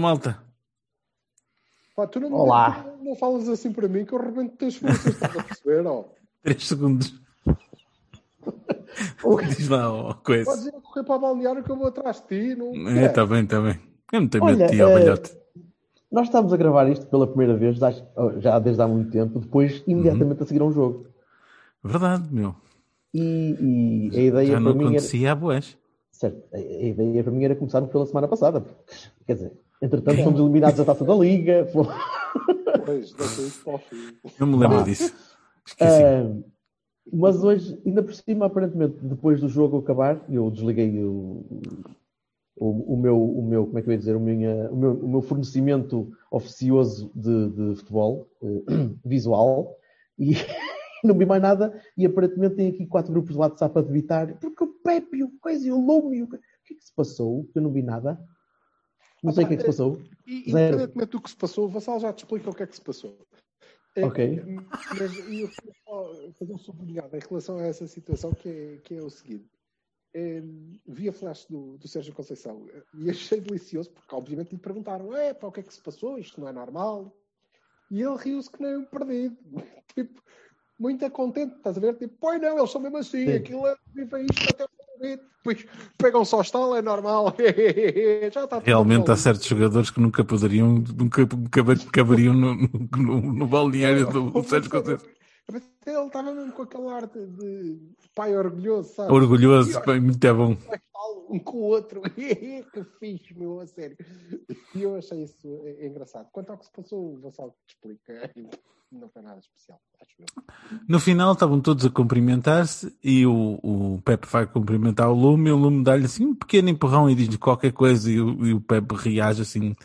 Malta. Pá, tu não, Olá. Não, não falas assim para mim que eu rebento as forças, estás a perceber? ó? 3 segundos. Diz lá, ó, coisa. Podes ir a correr para a balneário que eu vou atrás de ti. Não... É, tá bem, tá bem. Eu não tenho medo de ti, ó, velhote. Nós estamos a gravar isto pela primeira vez, já- já desde há muito tempo, depois imediatamente a seguir a um jogo. Verdade, meu. E, e a ideia Já não para mim era, acontecia há boés. certo, a, a ideia para mim era começarmos pela semana passada. Quer dizer, entretanto fomos eliminados da taça da Liga. fomos- Pois, deixa isso para o fim. Eu me lembro Ah. disso. Esqueci. Ah, mas hoje, ainda por cima, aparentemente, depois do jogo acabar, eu desliguei o, o, o meu, o meu, como é que eu ia dizer, o, minha, o, meu, o meu fornecimento oficioso de, de futebol eh, visual e não vi mais nada. E aparentemente tem aqui quatro grupos de WhatsApp a debitar, porque o Pepe, o coisa e o Lume, o que que é que se passou? Eu não vi nada. Não sei o que é que se passou. E, Zero. independentemente do que se passou, o Vassal já te explica o que é que se passou. É, Ok. Mas eu queria só fazer um sublinhado em relação a essa situação, que é, que é o seguinte. É, vi a flash do, do Sérgio Conceição e achei delicioso, porque obviamente lhe perguntaram: é pá, o que é que se passou? Isto não é normal. E ele riu-se que nem um perdido. tipo, muito contente, estás a ver? Tipo, pois não, eles são mesmo assim, Sim. aquilo é, vivem isto até o. Depois pegam só estalo, é normal. Já está Realmente há certos jogadores que nunca poderiam, nunca nunca caberiam no, no, no balneário do, do Sérgio Conceição. Ele estava mesmo com aquela arte de pai orgulhoso, sabe? Orgulhoso, bem, muito é bom. Um com o outro. que fixe, meu, a sério. E eu achei isso eh, engraçado. Quanto ao que se passou, o Vassal te explica. Não foi nada especial, acho eu. No final estavam todos a cumprimentar-se e o, o Pepe vai cumprimentar o Lume e o Lume dá-lhe assim um pequeno empurrão e diz-lhe qualquer coisa e o, e o Pepe reage assim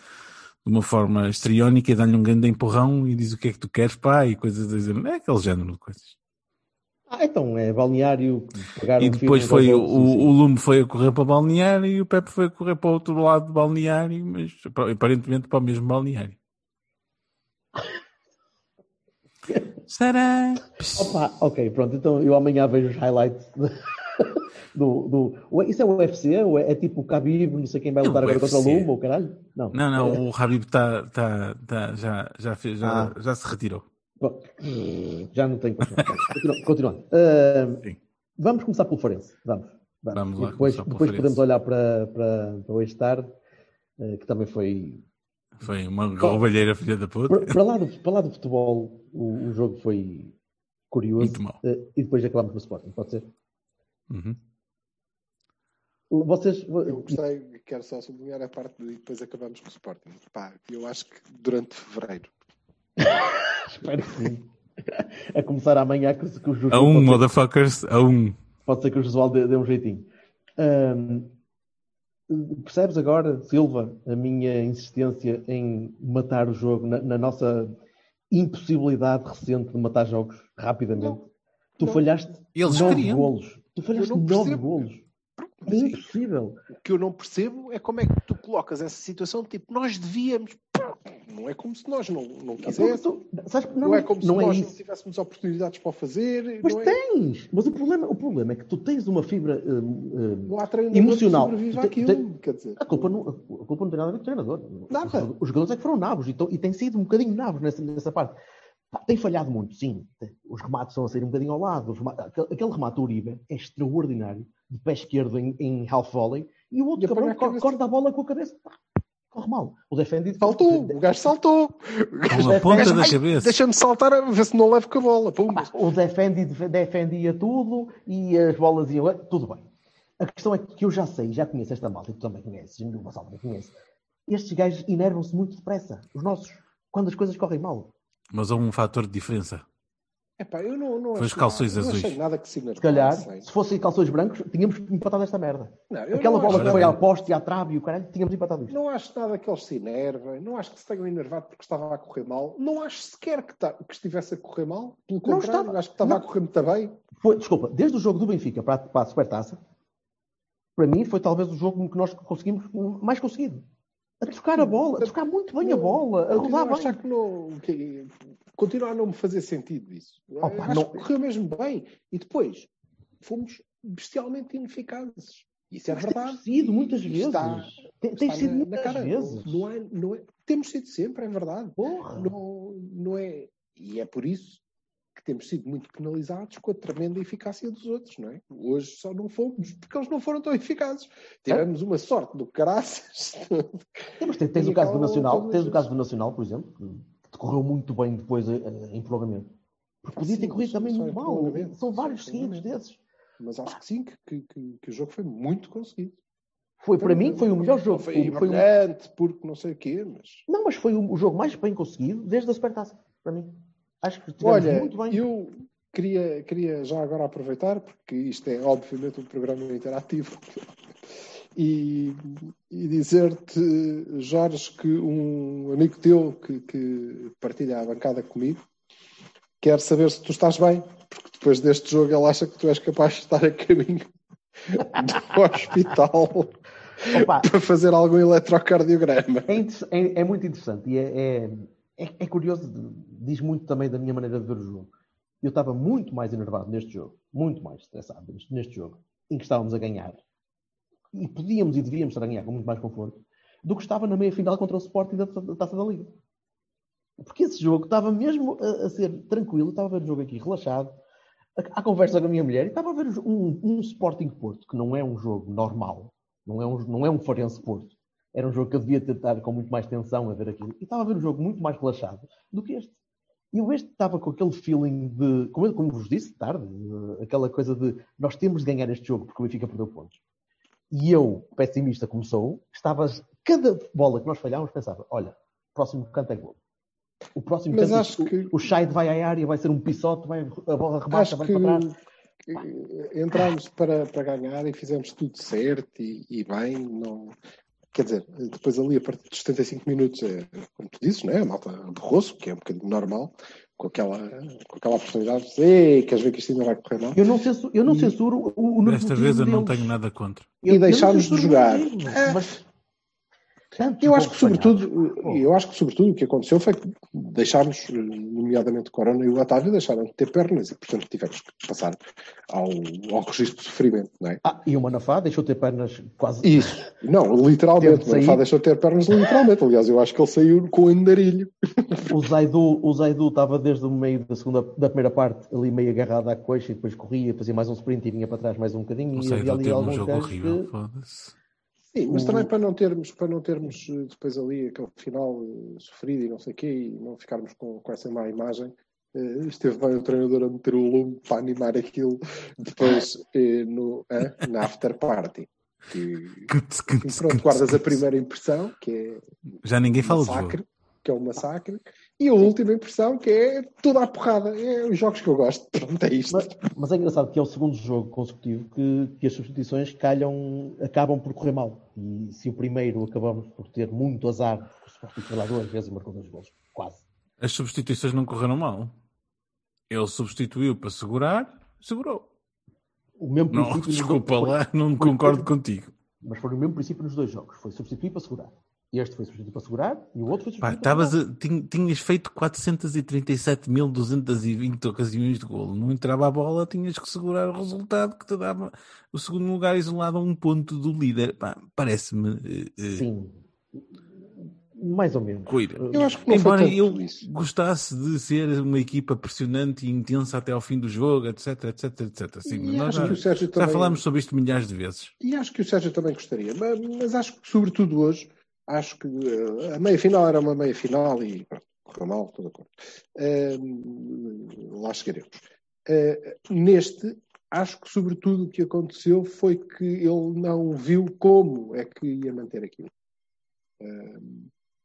de uma forma estriónica e dá-lhe um grande empurrão e diz o que é que tu queres, pá, e coisas a dizer. É aquele género de coisas. Ah, então, é balneário. E depois foi o, o Lume foi a correr para o balneário e o Pepe foi a correr para o outro lado do balneário, mas aparentemente para o mesmo balneário. Será? Opa, ok, pronto. Então eu amanhã vejo os highlights do. do isso é o UFC? Ou é, é tipo o Khabib, não sei quem vai É lutar agora contra o. Luma, ou caralho? Não. Não, não, o Habib tá, tá, tá, já, já, fez, já, Ah. já se retirou. Bom, já não tenho Continuando. Ah, Sim. vamos começar pelo Forense. Vamos. vamos. Vamos lá depois, depois podemos olhar para, para, para hoje tarde, ah, que também foi. Foi uma roubalheira filha da puta. Para, para lá, do, para lá do futebol, o, o jogo foi curioso. Muito mau. Ah, e depois acabamos no Sporting, pode ser? Uhum. Vocês. Eu gostei, quero só sublinhar a parte de depois acabamos com o Sporting. Pá, eu acho que durante fevereiro. Espero que sim. A começar amanhã que, que o Josué A um, pode, ser, motherfuckers, a um. pode ser que o Josué dê, dê um jeitinho. Ahm, percebes agora, Silva, a minha insistência em matar o jogo na, na nossa impossibilidade recente de matar jogos rapidamente? Não. tu Não. falhaste Eles nove queriam. golos. Tu falhaste não nove golos. É Mas impossível. O que eu não percebo é como é que tu colocas essa situação tipo, nós devíamos. Não é como se nós não, não Porque quiséssemos. tu- sabes que Não, é como se não é nós isso. não tivéssemos oportunidades para o fazer. Mas não, é, tens! Mas o problema, o problema é que tu tens uma fibra não há treinador emocional. que àquilo. te- te- Quer dizer, A culpa, não, a culpa não tem nada a ver com o treinador. Nada. Os, os jogadores é que foram nabos e, tão- e têm sido um bocadinho nabos nessa, nessa parte. Tem falhado muito, sim. Os remates estão a sair um bocadinho ao lado. Aquele, remate do Uribe é extraordinário, de pé esquerdo em, em half volley, e o outro E cabrão cabeça. corta a bola com a cabeça. Pá, corre mal. O defendido. saltou, o gajo saltou. Com a ponta da cabeça. Deixa-me saltar a ver se não levo com a bola. Pumba. O defendi defendia tudo e as bolas iam. Tudo bem. A questão é que eu já sei, já conheço esta malta, e tu também conheces, o Vassal também conhece. Estes gajos enervam-se muito depressa, os nossos, quando as coisas correm mal. Mas há um fator de diferença. Epá, eu não, não Foi os calções nada, azuis. Não achei nada que se Se calhar, se fossem calções brancos, tínhamos empatado esta merda. Não, eu Aquela não bola que foi à poste e à trave e o caralho, tínhamos empatado isto. Não acho nada que eles se enervem, não acho que se tenham enervado porque estava a correr mal, não acho sequer que, ta- que estivesse a correr mal, pelo Não contrário, estava. acho que estava Não. a correr muito bem. Foi, desculpa, desde o jogo do Benfica para, a- para a Supertaça, para mim foi talvez o jogo que nós conseguimos mais conseguido. A tocar a bola, a tocar muito bem a bola, a rodar achar bem. que não, que, continua a não me fazer sentido isso. Opa, não- correu mesmo bem. E depois fomos bestialmente ineficazes. Isso é Mas verdade. temos sido muitas E vezes. está- Tem, tem sido na- na muitas cara. vezes. Não é, não é- temos sido sempre, é verdade. Porra. Não, não é, e é por isso temos sido muito penalizados com a tremenda eficácia dos outros, não é? Hoje só não fomos porque eles não foram tão eficazes. Tivemos uma sorte do caraças. Mas tens, tens o caso do Nacional, tens o as- caso do Nacional, por exemplo, que te correu muito bem depois eh, em prolongamento. Porque podia ter corrido também muito mal. São vários seguidos desses. Mas acho que sim, que, que, que- o jogo foi muito conseguido. Foi, para mim, foi o melhor jogo. Foi Foi, brilhante, porque não sei o quê, mas. Não, mas foi o, o jogo mais bem conseguido desde a Supertaça, para mim. Acho que tivemos Olha, muito bem. eu queria, queria já agora aproveitar, porque isto é obviamente um programa interativo, e, e dizer-te, Jorge, que um amigo teu que, que partilha a bancada comigo quer saber se tu estás bem, porque depois deste jogo ele acha que tu és capaz de estar a caminho do hospital Opa, para fazer algum eletrocardiograma. é, é- é muito interessante e é, é, é- curioso, diz muito também da minha maneira de ver o jogo. Eu estava muito mais enervado neste jogo, muito mais estressado neste- jogo, em que estávamos a ganhar. E podíamos e devíamos estar a ganhar com muito mais conforto, do que estava na meia final contra o Sporting da, da Taça da Liga. Porque esse jogo estava mesmo a, a ser tranquilo, estava a ver o jogo aqui relaxado, a conversa com a minha mulher, e estava a ver um, um Sporting Porto, que não é um jogo normal, não é um, não é um Farense Porto. Era um jogo que eu devia tentar com muito mais tensão a ver aquilo. E estava a ver um jogo muito mais relaxado do que este. E eu este estava com aquele feeling de, como, como vos disse, tarde, eh, aquela coisa de nós temos de ganhar este jogo porque o Benfica perdeu pontos. E eu, pessimista como sou, estava, cada bola que nós falhávamos, pensava, olha, o próximo canto é gol. O próximo Mas canto, acho o, que- o Scheid vai à área, vai ser um pisote, vai, a bola rebaixa, vai que para trás. eh, entramos para, para ganhar e fizemos tudo certo e, e bem. Não... Quer dizer, depois ali a partir dos 75 minutos, é, como tu dizes, né? a malta borrou-se, que é um bocadinho normal, com aquela, com aquela oportunidade de Ei, queres ver que isto ainda vai correr mal? Eu não censuro, eu não E- censuro o, o Desta vez eu não deles. tenho nada contra. E não deixámos de jogar. É. Mas Eu acho que sobretudo, eu acho que sobretudo o que aconteceu foi que deixámos, nomeadamente o Corona e o Otávio, deixaram de ter pernas e portanto tivemos que passar ao, ao registro de sofrimento, não é? Ah, e o Manafá deixou de ter pernas quase. Isso, não, literalmente, o Manafá deixou de ter pernas literalmente, aliás, eu acho que ele saiu com o andarilho. O Zaidu, o Zaidu estava desde o meio da segunda, da primeira parte ali meio agarrado à coxa e depois corria, fazia mais um sprint e vinha para trás mais um bocadinho. Não e sei, havia ali teve um alguns jogo gajos horrível. que- Foda-se. Sim, mas também para não termos, para não termos eh, depois ali aquele final eh, sofrido e não sei o quê, e não ficarmos com, com essa má imagem, eh, esteve bem o treinador a meter o lume para animar aquilo depois no, na after party. Que, e cuts, pronto, guardas a primeira impressão, que é Já ninguém fala massacre, jogo. que é um massacre, e a última impressão, que é toda a porrada. É os jogos que eu gosto. Pronto, é isto. Mas, mas é engraçado que é o segundo jogo consecutivo que, que as substituições calham, acabam por correr mal. E se o primeiro acabamos por ter muito azar, porque o Sporting foi lá duas vezes e marcou dois gols, quase. As substituições não correram mal. Ele substituiu para segurar, segurou. O mesmo Não, desculpa dois- lá, não foi- concordo contigo. Mas foi o mesmo princípio nos dois jogos. Foi substituir para segurar. Este foi substituir para segurar e o outro foi Pá, substituir para segurar. tinhas feito 437.220 ocasiões de golo. Não entrava a bola, tinhas que segurar o resultado que te dava o segundo lugar isolado a um ponto do líder. Pá, Parece-me eh, Sim. Mais ou menos. coira. Eu acho que não Embora eu isso. gostasse de ser uma equipa pressionante e intensa até ao fim do jogo, etc, etc, etc. Sim, E nós já, já também- falámos sobre isto milhares de vezes. E acho que o Sérgio também gostaria, mas, mas acho que, sobretudo hoje, acho que eh, a meia final era uma meia final e pronto, correu mal, estou de acordo. Eh, lá chegaremos. Eh, neste, acho que, sobretudo, o que aconteceu foi que ele não viu como é que ia manter aquilo. Eh,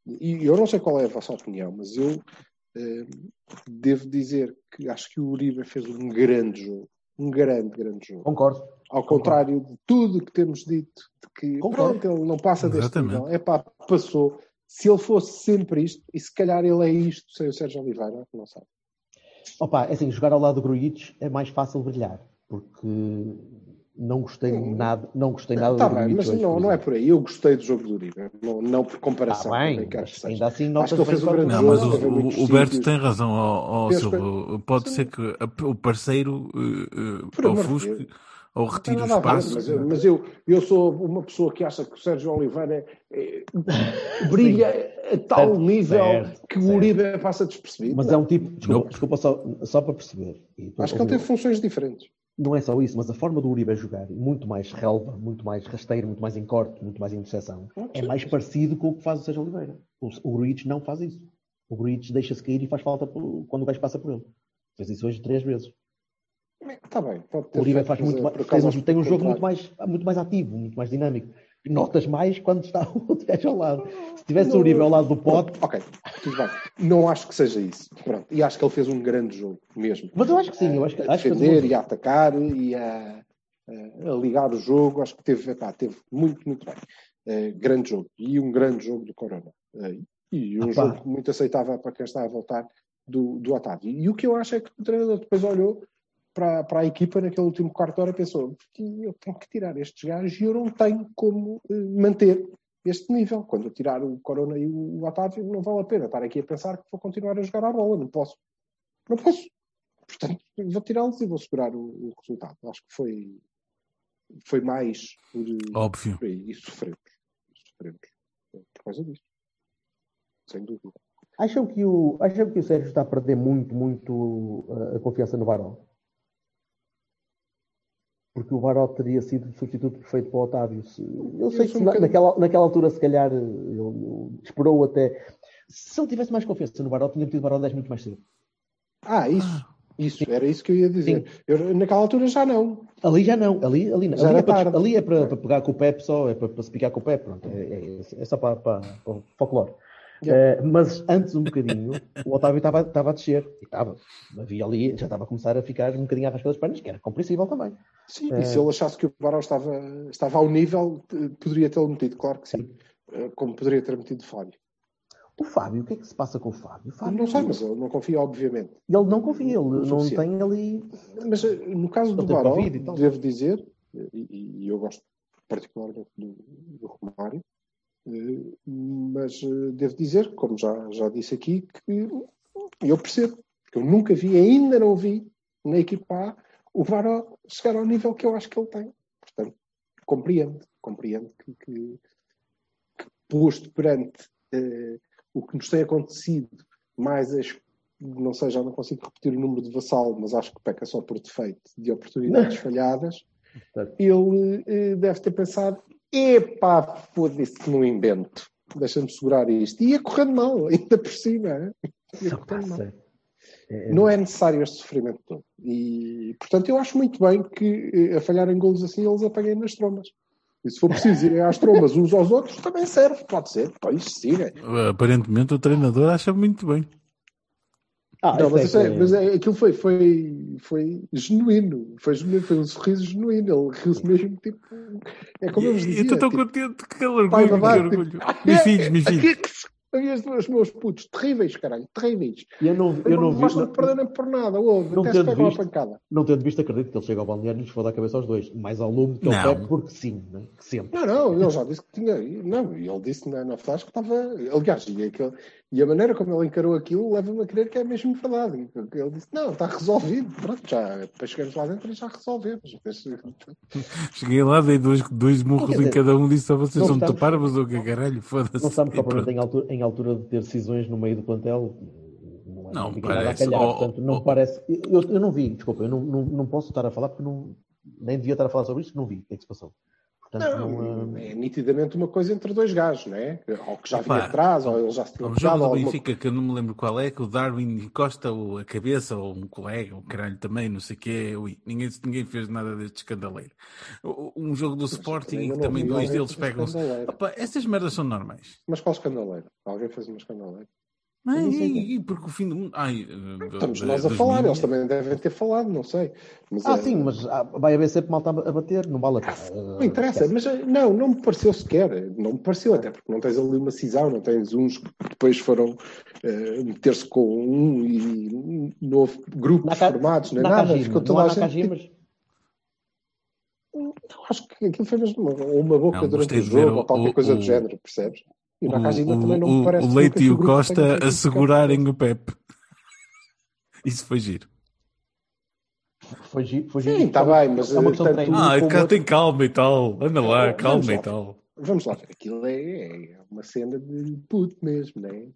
e eu não sei qual é a vossa opinião, mas eu Eh, devo dizer que acho que o Uribe fez um grande jogo. Um grande, grande jogo. Concordo. Ao contrário de tudo que temos dito, de que Concordo. pronto, ele não passa deste Exatamente. nível. É pá, passou. Se ele fosse sempre isto, e se calhar ele é isto sem o Sérgio Oliveira, não sei. Opa, é assim, jogar ao lado do Grujic é mais fácil brilhar, porque não gostei nada, não gostei nada Está do bem, mas hoje, não, não é por aí. Eu gostei do jogo do Uribe, não, não por comparação. Tá bem, também ainda assim Acho notas que ele fez um grande Não, quando- mas jogo, o, muitos o, o Berto tem razão, ó, ó, Fez Silva. Pode ser que o parceiro amor de ofusque ou Não retire o espaço. mas, eu- mas eu, eu sou uma pessoa que acha que o Sérgio Oliveira é- é- brilha a tal Certo, nível certo, que o certo. Uribe passa despercebido. Mas é um tipo, desculpa, desculpa só, só para perceber. E Acho que ele tem funções diferentes. Não é só isso, mas a forma do Uribe jogar, muito mais relva, muito mais rasteiro, muito mais em corte, muito mais em interseção, é mais parecido com o que faz o Sérgio Oliveira. O, o não faz isso. O Grujic deixa-se cair e faz falta por- quando o gajo passa por ele. Fez isso hoje três vezes. Está bem. Pode ter O Uribe faz muito eh, mais, tem, um- jogo muito mais, muito mais ativo, muito mais dinâmico. Notas mais quando está o outro gajo ao lado. Se tivesse o Uribe ao lado do pote, Ok, tudo bem. Não acho que seja isso. Pronto. E acho que ele fez um grande jogo mesmo. mas eu acho que sim, eu acho que, a acho que defender e a atacar e a, a- ligar o jogo. Acho que teve, epá, teve muito, muito bem. Eh, grande jogo. E um grande jogo do Corona. Eh, e um Epá. jogo muito aceitável para quem está a voltar do, do Otávio. E o que eu acho é que o treinador depois olhou para, para a equipa naquele último quarto de hora pensou eu tenho que tirar estes gajos e eu não tenho como eh, manter este nível. Quando eu tirar o Corona e o Otávio, não vale a pena estar aqui a pensar que vou continuar a jogar a bola. Não posso. Não posso. Portanto, vou tirá-los e vou segurar o, o resultado. Acho que foi, foi mais por, Óbvio. por aí. E sofremos. Sofremos por causa disso. Sem dúvida. Acham que, o, acham que o Sérgio está a perder muito, muito uh, a confiança no Baró? Porque o Baró teria sido o substituto perfeito para o Otávio. Se- Eu sei que um na- naquela, naquela altura, se calhar, ele, esperou até. Se ele tivesse mais confiança no Baró, tinha metido o Baró 10 minutos mais cedo. Ah, isso. Isso, era isso que eu ia dizer. Eu, naquela altura já não. Ali já não, ali, ali, não. Ali, é, para, ali é para, para pegar com o Pep só, é para, para se picar com o Pep, pronto, é, é- é só para, para, para o folclore. Eh, mas antes um bocadinho, o Otávio estava, estava a descer, e estava, havia ali, já estava a começar a ficar um bocadinho à rasca das pernas, que era compreensível também. Sim, É. e se ele achasse que o Barão estava, estava ao nível, eh, poderia tê-lo metido, claro que sim. Eh, Como poderia ter metido o Fábio. O Fábio, o que é que se passa com o Fábio? O Fábio Não sei, mas ele não confia, obviamente. Ele não confia, ele não suficiente. tem ali. Mas eh, no caso do Ele Barão, devo dizer, eh, e, e eu gosto particularmente do, do Romário, eh, mas eh, devo dizer, como já, já disse aqui, que eu percebo, porque eu nunca vi, ainda não vi, na equipa A, o Baró chegar ao nível que eu acho que ele tem. Portanto, compreendo, compreendo que, que, que posto perante eh, o que nos tem acontecido, mais as não sei, já não consigo repetir o número de vassalo, mas acho que peca só por defeito de oportunidades falhadas. Certo. Ele eh, deve ter pensado: epá, foda-se que não invento, deixa-me segurar isto. E ia correndo mal, ainda por cima. Ia Só correndo mal. passa. É- Não é necessário este sofrimento todo. E, portanto, eu acho muito bem que eh, a falhar em golos assim eles apaguem nas trombas. E se for preciso irem às trombas uns aos outros, também serve, pode ser. Pois siga. Aparentemente o treinador acha muito bem. Ah, Não, mas, isso isso é- é- mas é- aquilo foi, foi, foi genuíno. Foi genuíno, foi um sorriso genuíno. Ele riu-se mesmo, tipo. É como eu vos E dizia. estou tão tipo, contente, que orgulho, pai que orgulho. tipo, Meus filhos, meus filhos. Havia os meus putos terríveis, caralho, terríveis. Eu não, eu não não vi. gostam Não, de perder nem por nada. Ouve, Não até se pegam a visto. pancada. não tendo visto, acredito que ele chega ao balneário e lhes foda a cabeça aos dois. Mais ao lume que ao Não. Pep, porque sim, né? que sempre. Não, não, ele já disse que tinha. Não, e ele disse na, na flash que estava. Aliás, e, aquele- e a maneira como ele encarou aquilo leva-me a crer que é mesmo verdade. Ele disse: não, está resolvido. Pronto, já. Depois chegamos lá dentro e já resolvemos. Cheguei lá, dei dois, dois murros em cada um, disse a vocês não são estamos- topáramos ou que caralho, foda-se. Não estamos E propriamente pronto. em altura, em altura de ter decisões no meio do plantel. Não, é- Não, parece. calhar, Oh, portanto, não oh. parece. Eu, eu não vi, desculpa, eu não, não, não posso estar a falar porque não, nem devia estar a falar sobre isto, não vi o que é que se passou. Portanto, não, Não, ah, é nitidamente uma coisa entre dois gajos, não é? Ou que já vinha Opa, atrás, ou ele já se tinha um jogo do alguma Benfica que eu não me lembro qual é, que o Darwin encosta a cabeça, ou um colega, ou caralho também, não sei o quê. Ui, ninguém, ninguém fez nada deste escandaleiro. Um jogo do Sporting em que também dois deles pegam-se. essas merdas são normais. Mas qual escandaleiro? Alguém fez uma escandaleiro? Não sei. ai, ai, porque o fim do mundo. Ai, eh, Estamos da- nós a das falar, minhas- eles também devem ter falado, não sei. Mas, Ah, é- sim, mas ah, vai haver sempre malta a bater, não vale a pena. Não interessa, mas eh, não, não me pareceu sequer. Não me pareceu, até porque não tens ali uma cisão, não tens uns que depois foram eh, meter-se com um e não houve grupos Naka- formados, nem Nakajima, nada. Ficou toda a gente. Nakajimas? Não, acho que aquilo foi mesmo uma, uma boca Não, durante o jogo ou qualquer o- coisa o- do género, percebes? E o O, Nakajima também não o- me parece o Leite que e o Costa tenha a sido segurarem o Pepe. Isso foi giro. Foi giro. Foi Sim, giro. está bem, mas É uma questão tanto um Ah, como cá tem calma e tal. Anda lá, calma e lá. tal. Vamos lá ver, aquilo é, é uma cena de puto mesmo, né?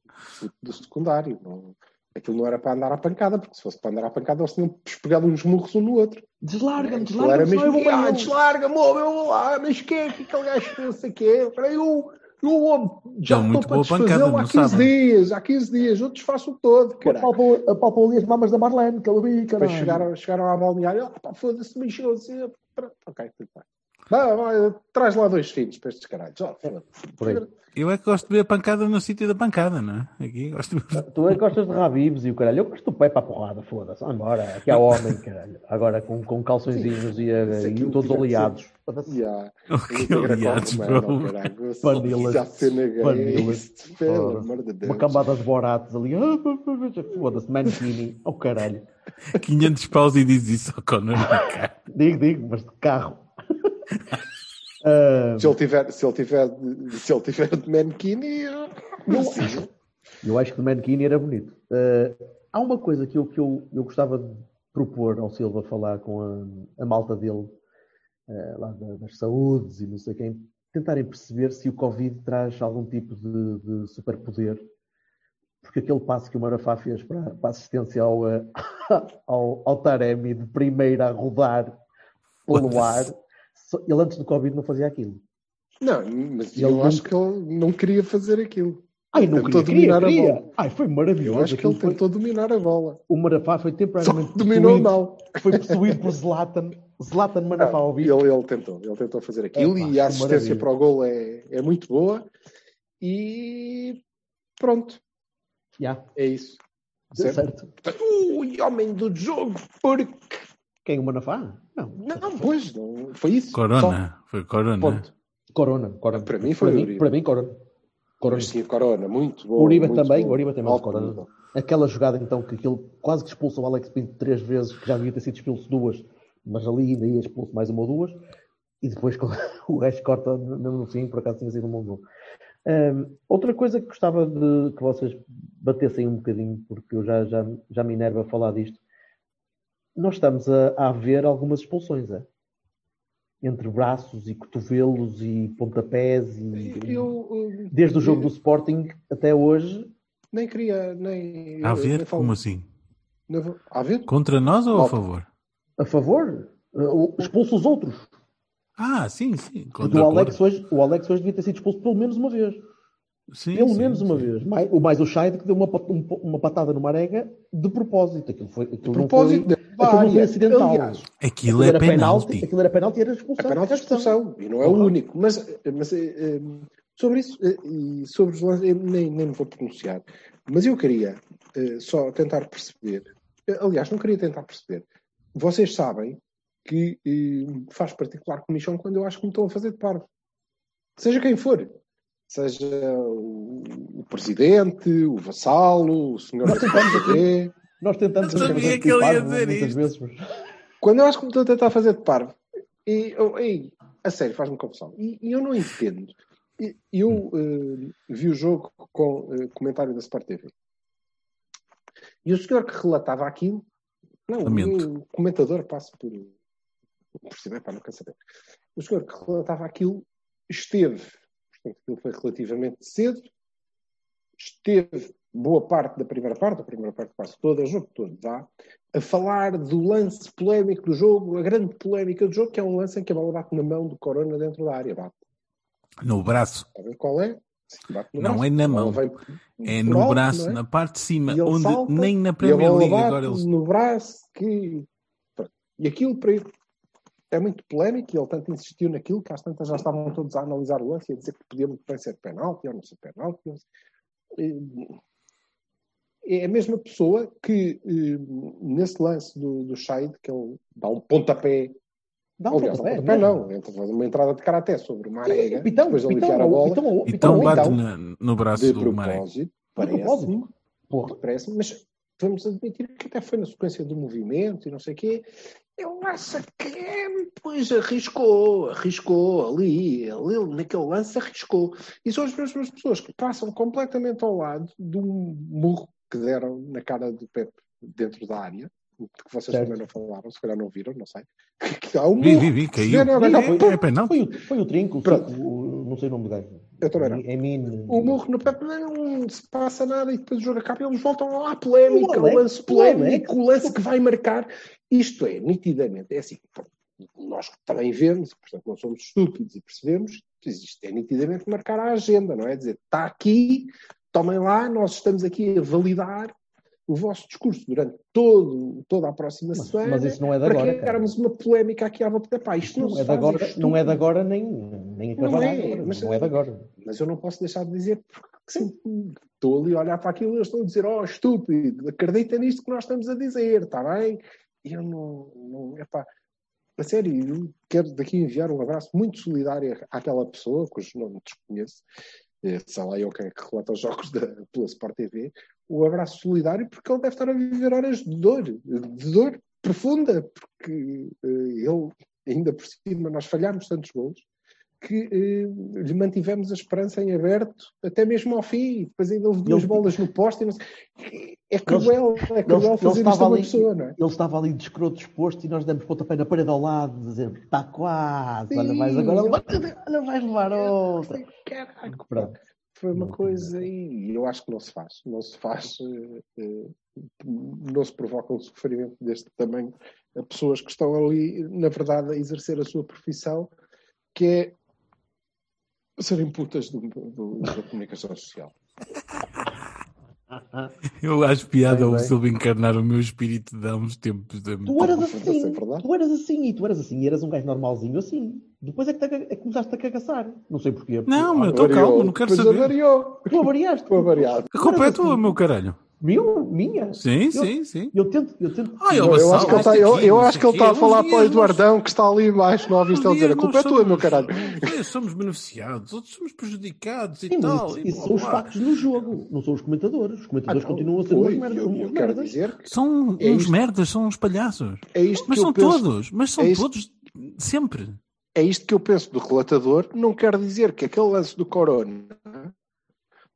Puto do secundário. Não, aquilo não era para andar à pancada, porque se fosse para andar à pancada eles tinham pegado uns murros um no outro. Deslarga-me, Aquilo era deslarga-me, só eu vou ah, deslarga-me, oh, eu vou lá, mas que é que aquele gajo que sei o quê? Peraí, eu, eu já estou muito para boa pancada desfazê-lo há no 15 sábado. dias, há 15 dias, eu desfaço todo, apalpou ali as mamas da Marlene, que ela vi, caralho. chegaram, chegaram à balneária, ah, foda-se, mexeu assim, pronto, ok, tudo bem. Traz lá dois filhos para estes caralhos, aí. Eu é que gosto de ver a pancada no sítio da pancada, não é? Aqui gosto de ver. Tu é que gostas de rabibs e o caralho. Eu gosto do pé para a porrada, foda-se. Embora. Aqui há homem, caralho. Agora com, com calçõezinhos e, eh, Se e todos oleados. Yeah. Bro. Pandilas. É Pandilas. pelo Foda-se. amor de Deus. Uma cambada de boratos ali. Foda-se, mankini. Oh caralho. 500 paus e diz isso ao Conor. Digo, digo, mas de carro. Ah, Se ele tiver, se ele tiver, se ele tiver de mankini, eu- Não-. Eu acho que o Mankini era bonito. Eh, há uma coisa que, eu, que eu, eu gostava de propor ao Silva falar com a, a malta dele, eh, lá da- das saúdes e não sei quem, tentarem perceber se o Covid traz algum tipo de, de superpoder. Porque aquele passo que o Marafá fez para, para a assistência ao, ao, ao Taremi de primeira a rodar pelo ar, ele antes do Covid não fazia aquilo. Não, mas Ele eu não- acho que ele não queria fazer aquilo. Ai, não Tentou queria, queria, dominar a queria. bola. Ai, foi Eu maravilhoso. acho que ele foi- tentou dominar a bola. O Marafá foi Só temporariamente que dominou mal. foi possuído por Zlatan. Zlatan Marafá ao Ele, ele tentou, ele tentou fazer aquilo É, pá, e a assistência maravilha. para o gol é, é muito boa. E pronto, Já, é isso. Certo? certo. Ui, homem do jogo, porque. Quem? O Marafá? Não. Não, pois, não, foi isso. Corona. Foi Só. Corona. Ponto. Corona. Corona. Para mim foi para o mim, Uribe. para mim, Corona. Corona. Mas sim, Corona, muito bom. O Uribe muito também, bom. o Uribe tem mais Alto Corona. Aquela jogada então que aquilo quase que expulsa o Alex Pinto três vezes, que já devia ter sido expulso duas, mas ali ainda ia expulso mais uma ou duas, e depois o resto corta mesmo no fim, por acaso tinha sido um bom gol. Hum, outra coisa que gostava de que vocês batessem um bocadinho, porque eu já, já, já me enerva a falar disto, nós estamos a, a ver algumas expulsões, é? entre braços e cotovelos e pontapés e Eu, eu, desde o jogo do Sporting até hoje nem queria, nem. A ver? nem Como assim? não A ver? Contra nós ou a favor? a favor, uh, expulsa os outros. Ah, sim, sim. Contra o Alex, hoje, o Alex hoje devia ter sido expulso pelo menos uma vez. Sim, pelo sim, menos uma sim. vez. Mais, o mais o Scheid que deu uma, um- uma patada no Marega de propósito. Aquilo, foi, aquilo De não propósito, foi, de aquilo não foi acidental. Aliás, Aquilo Aquilo é era penalti. penalti. Aquilo era penalti e era expulsão. A penalti é expulsão, e não é o único. Mas, mas eh, eh, sobre isso, eh, e sobre os lances, eu nem, nem me vou pronunciar. Mas eu queria só tentar perceber. Aliás, não queria tentar perceber. Vocês sabem que faz particular comissão quando eu acho que me estão a fazer de parvo. Seja quem for. Seja o, o presidente, o vassalo, o senhor da CPT. Nós tentamos Eu sabia que ele ia parvo dizer isto. vezes. mas- Quando eu acho que me estou a tentar fazer de parvo, e, oh, ei, a sério, faz-me confusão. E, e eu não entendo. E- Eu eh, vi o jogo com eh, comentário da Sport TV. E o senhor que relatava aquilo, não, Lamento. o comentador, passo por, por cima, pá, não quero saber. O senhor que relatava aquilo esteve, aquilo foi relativamente cedo, esteve boa parte da primeira parte, a primeira parte quase toda, o jogo todo, vá, a falar do lance polémico do jogo, a grande polémica do jogo, que é um lance em que a bola bate na mão do Corona dentro da área. Bate. No braço. Está a ver qual é? Não braço. é na mão. vem É no alto, braço, é? na parte de cima, ele onde salta, nem na Premier League agora eles. no braço que... E aquilo para ele é muito polémico e ele tanto insistiu naquilo que às tantas já estavam todos a analisar o lance e a dizer que podia muito bem ser penalti ou não ser penalti. não sei. É a mesma pessoa que, nesse lance do, do Shade, que ele dá um pontapé. Dá um Aliás, pontapé, um pontapé não, entra- faz uma entrada de karaté sobre uma arega, Pitão, depois de pitão, aliviar a bola, pitão, pitão, Então bate pitão. na- no braço de do Maré. propósito, parece-me, parece mas vamos admitir que até foi na sequência do movimento e não sei o quê. Eu acho que depois arriscou, arriscou ali, ali naquele lance arriscou. E são as mesmas pessoas que passam completamente ao lado de um murro que deram na cara do Pepe dentro da área, que vocês Certo. também não falaram, se calhar não viram, não sei. Que há um Vi, vi, vi, caiu. Não, não, É, foi, é penalti. foi, o, foi o trinco, Pronto. o, não sei o nome do gajo. Eu também não. É Min. O murro no Pepe não se passa nada e depois o jogo acaba e eles voltam lá à polémica, O o lance o polémico, o lance que vai marcar. Isto é, nitidamente, é assim. Nós também vemos, portanto não somos estúpidos e percebemos que isto é nitidamente marcar a agenda, não é? Dizer, está aqui, tomem lá, nós estamos aqui a validar o vosso discurso durante todo, toda a próxima Mas- semana mas isso não é de para agora, criarmos uma polémica aqui à volta da pá. Isto não, Não é de agora, isto não é de agora nem, nem Não é, agora, mas- não é de agora. mas eu não posso deixar de dizer porque sim, estou ali a olhar para aquilo e eles estão a dizer, oh estúpido, acredita nisto que nós estamos a dizer, está bem? E eu não, não epá, a sério, eu quero daqui enviar um abraço muito solidário àquela pessoa, cujo nome desconheço, sei lá eu quem é que relata os jogos da, pela Sport TV, um abraço solidário porque ele deve estar a viver horas de dor, de dor profunda, porque eh, ele, ainda por cima, nós falhámos tantos gols, que eh, lhe mantivemos a esperança em aberto até mesmo ao fim, depois ainda houve duas Ele- bolas no poste. É cruel, é cruel Ele, fazer isto a uma ali, pessoa, não é? ele estava ali de escroto exposto e nós demos pontapé na parede ao lado, dizer está quase, Sim, olha, vais agora, olha, vais levar outra. Caraca, Pronto. foi uma coisa e eu acho que não se faz. Não se faz, eh, eh, não se provoca um sofrimento deste tamanho a pessoas que estão ali, na verdade, a exercer a sua profissão, que é serem putas do- do- da comunicação social. Eu acho piada Bem, o bem. Silvio encarnar o meu espírito de há uns tempos. De... Tu eras assim, verdade. tu eras assim, e tu eras assim, e eras um gajo normalzinho assim. Depois é que, te, é que começaste a cagaçar. Não sei porquê. porque- Não, Ah, estou Variou, calmo, não quero depois saber. avariou. Tu avariaste. Estou avariado. A culpa é tua, assim. meu caralho. Meu? Minha? Sim, Eu- sim, sim. Eu tento, eu tento. Ah, Eu, eu acho que ele está, eu, eu acho que ele está a falar para o Eduardo. Eduardão que está ali embaixo no ouvido ele dizer a culpa é tua, meu caralho. Somos beneficiados, outros somos prejudicados e Sim, tal. e isso são os factos no jogo, não são os comentadores. Os comentadores Ah, não, continuam a ser umas merdas. eu- quero dizer que São É uns isto- merdas, são uns palhaços. é isto Mas que são penso, todos, mas são é isto- todos sempre. é isto que eu penso do relatador. Não quer dizer que aquele lance do Corona,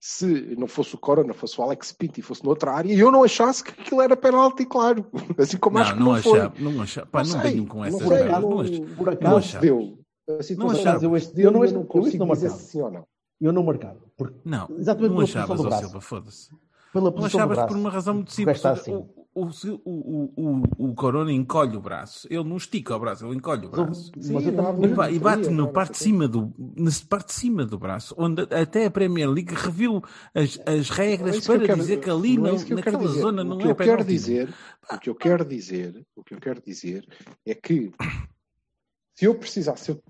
se não fosse o Corona, fosse o Alex Pinto e fosse noutra área, eu não achasse que aquilo era penalti, claro. Assim como acho Não, que não não foi. achava, não achava. Pá, Não não sei, venham com não essas sei, merdas. não- Não achava. Por Não acaso, achava. deu. Situação achava. Eu este- eu não eu este- não eu consigo não dizer sim ou não. Eu não marcava. Porque, Não, Exatamente não achavas, ó. Silva, foda-se. pela Não achavas por uma razão muito simples. assim. O, o, o, o, o Corona encolhe o braço. Ele não estica o braço, ele encolhe o braço. Sim, não E, ba- e bate na parte de sim. cima do na parte de cima do braço, onde até a Premier League reviu as, as Não regras é isso que para quero- dizer que ali não é não- isso que eu quero naquela dizer. zona O não que é eu quero penalti. dizer, o que eu quero dizer, o que eu quero dizer é que se eu precisasse, se eu-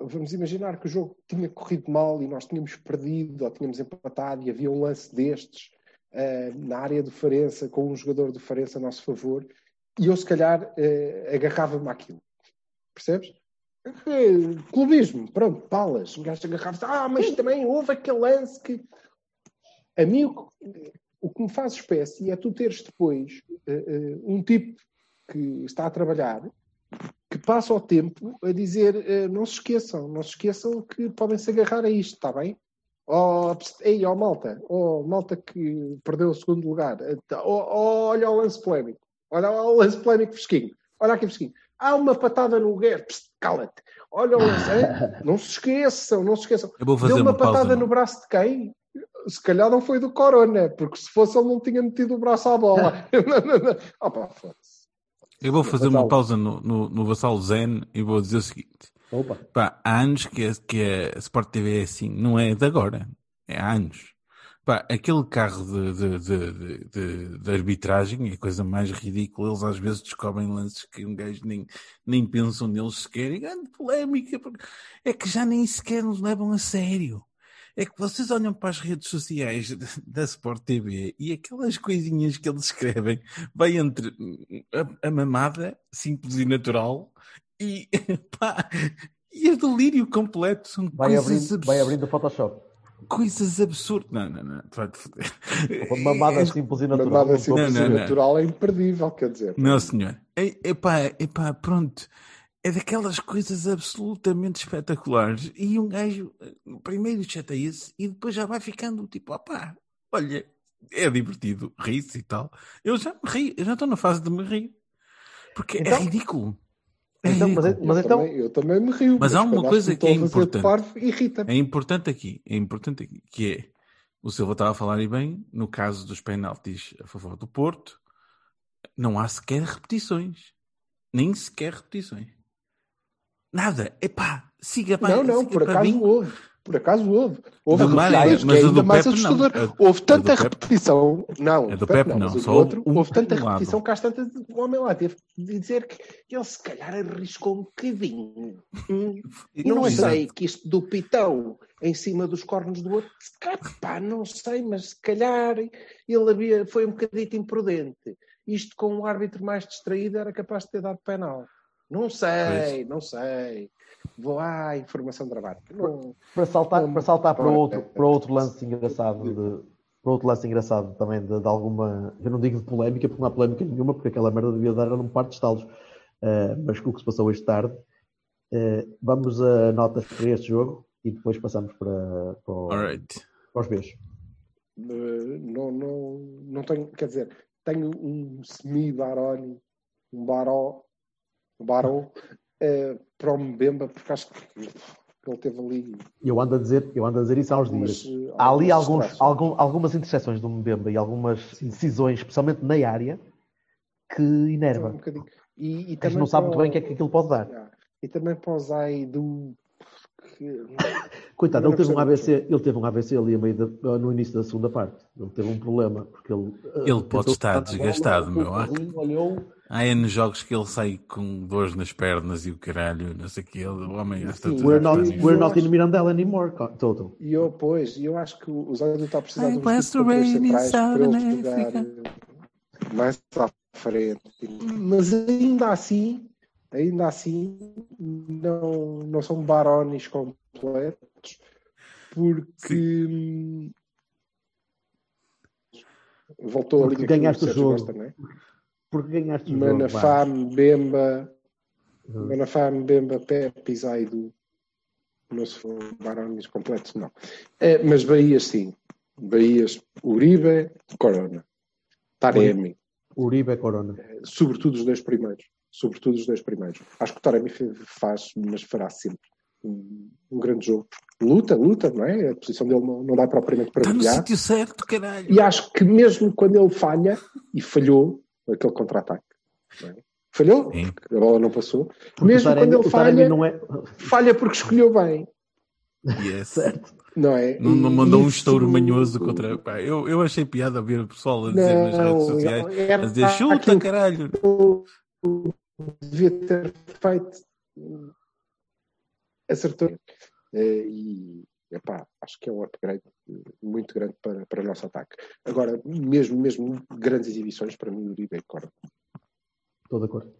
vamos imaginar que o jogo tinha corrido mal e nós tínhamos perdido ou tínhamos empatado e havia um lance destes eh, na área do Farense com um jogador do Farense a nosso favor e eu se calhar eh, agarrava-me àquilo. Percebes? Clubismo, pronto, palas. Um gajo agarrava-se, ah, mas também houve aquele lance que. A mim, o que, o que me faz espécie é tu teres depois eh, um tipo que está a trabalhar que passa o tempo a dizer não se esqueçam, não se esqueçam que podem se agarrar a isto, está bem? Oh, ei, ó malta, oh, malta que perdeu o segundo lugar, oh, oh, olha o lance polémico, olha o lance polémico fresquinho, olha aqui fresquinho, há uma patada no lugar, pst, cala-te, olha o lance, não se esqueçam, não se esqueçam. Eu vou fazer Deu uma, uma, patada no- no braço de quem? Se calhar não foi do Corona, porque se fosse ele não tinha metido o braço à bola. Opa, foda-se. Eu vou fazer uma pausa no, no, no Vassal Zen e vou dizer o seguinte. Opa. Pá, há anos que a, que a Sport TV é assim, não é de agora, é há anos. Pá, aquele carro de, de, de, de, arbitragem é a coisa mais ridícula. Eles às vezes descobrem lances que um gajo nem, nem pensam neles sequer. E grande polémica, porque é que já nem sequer nos levam a sério. é que vocês olham para as redes sociais da- da Sport TV e aquelas coisinhas que eles escrevem vai entre a, a mamada simples e natural e pá, e é delírio completo. São Vai coisas, abrindo, vai abrindo o Photoshop. coisas absurdas. Não, não, não. tu vai-te foder. Uma mamada simples e natural. Mamada Não simples não, e não. natural é imperdível, quer dizer. Não, senhor. É, epá, epá, pronto. É daquelas coisas absolutamente espetaculares. E um gajo, primeiro chateia-se e depois já vai ficando tipo, opá, olha, é divertido, ri-se e tal. Eu já me ri, eu já estou na fase de me rir. Porque é Então- ridículo. É Então, mas, ridículo. mas eu, então, também, eu também me rio. Mas há uma coisa que é importante. parvo, irrita-me. É importante aqui, é importante aqui, que é, o Silva estava a falar e bem, no caso dos penaltis a favor do Porto, não há sequer repetições. Nem sequer repetições. Nada. Epá, siga bem. Não, não, siga por para acaso mim. houve. Por acaso houve. Houve Do Mário, mas é ainda do mais Pepe não. assustador. A- Houve tanta Pepe- repetição. Não, o do Pepe Pepe não, mas o do só outro, um houve tanta lado. repetição que às tantas o homem lá teve de dizer que ele se calhar arriscou um bocadinho. Hum, não Não, sei, que isto do pitão em cima dos cornos do outro, pá, não sei, mas se calhar ele havia, foi um bocadinho imprudente. Isto com um árbitro mais distraído era capaz de ter dado penal. Não sei, não sei. Vou à informação dramática. Não, para saltar, Como- para, saltar para, outro, para outro lance engraçado, de, para outro lance engraçado também de, de alguma, eu não digo de polémica, porque não há polémica nenhuma, porque aquela merda devia dar num par de estalos. Uh, mas com o que se passou hoje tarde, uh, vamos a notas para este jogo e depois passamos para, para, o- Alright. para os beijos. Eh, não, não, não tenho, quer dizer, tenho um semi-barón, um baró, um barão eh, para o Mbemba, porque acho que ele teve ali. Eu ando a dizer, eu ando a dizer isso há uns algumas, dias. eh, Há ali algumas alguns, algum, algumas interseções do Mbemba e algumas decisões, especialmente na área, que Um enerva. bocadinho. E, e A gente também não sabe muito bem o que é o- que aquilo pode dar. Yeah. E também para o Zay do. que- Coitado, ele teve um AVC, ele teve um AVC ali a meio da- no início da segunda parte. Ele teve um problema, porque ele. eh, Ele pode estar desgastado, bola, meu. Olhou, Há N jogos que ele sai com dores nas pernas e o caralho, não sei o que. Ele, o homem Sim, tudo. We're not, we're not in Mirandela anymore, Toto. E eu, pois, eu acho que o Zay está a precisar I de in centrais para ele Southern jogar eh, mais à frente. Mas ainda assim, ainda assim, não, não são barones completos, porque hum, voltou Porque ali aquilo ganhaste que o jogo. gosta, não é? Porque ganhaste o jogo. Manafá, Mbemba, Uhum. Manafá, Mbemba, Pepe Zaido. Não se foram barões completos, não. É, mas Bahias, sim. Bahias, Uribe, Corona. Taremi. Uribe é Corona. Sobretudo os dois primeiros. Sobretudo os dois primeiros. Acho que o Taremi faz, mas fará sempre um, um grande jogo. Luta, luta, não é? A posição dele não, não dá propriamente para Está no sítio certo, caralho. E acho que mesmo quando ele falha, e falhou, aquele contra-ataque, não é? falhou, Sim. porque a bola não passou, Porque mesmo Taremi- quando ele falha, não é. falha porque escolheu bem, Yes. Certo. não é? Não, não mandou um isso- estouro manhoso contra. Pá, eu, eu achei piada a ver o pessoal a dizer nas redes Não, sociais, era a dizer chuta, aquilo caralho. eu devia ter feito, acertou. Eh, E epá, acho que é um upgrade muito grande para, para o nosso ataque. Agora, mesmo, mesmo grandes exibições, para mim, Uribe é Corona. Estou de acordo.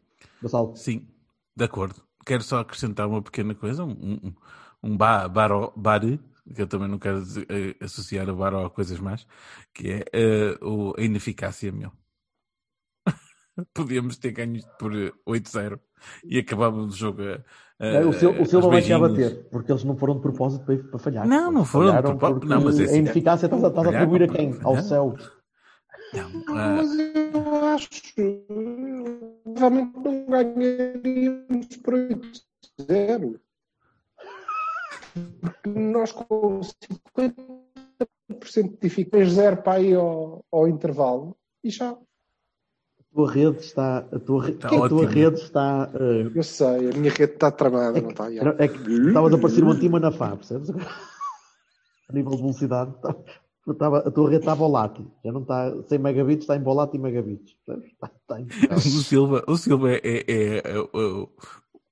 Gonçalo, Sim, de acordo. Quero só acrescentar uma pequena coisa, um, um, um ba, baro, bari, que eu também não quero eh, associar o baro a coisas mais, que é o, a ineficácia, meu. Podíamos ter ganho por eh, 8-0 e acabávamos o jogo a, a, o, Sil- o Silva vai te beijinhos. bater, porque eles não foram de propósito para, para falhar. Não, não foram de propósito. Não, mas é assim, a ineficácia estás a, estás a falharam atribuir a quem? Ao céu. Não, ah, Mas eu acho provavelmente não ganharíamos por 8-0. Porque nós com 50% de dificuldades, zero para ir ao, ao intervalo e já. A tua rede está. A tua, Está a tua rede está. eh, Eu sei, a minha rede está tramada, não está? era- é que estavas a parecer um anti-manafá, percebes? A nível de velocidade, estava- estava- a tua rede está volátil. Já não está 100 megabits, está em volátil e megabits. Está, está o impecável. Silva, o Silva é, é- é- é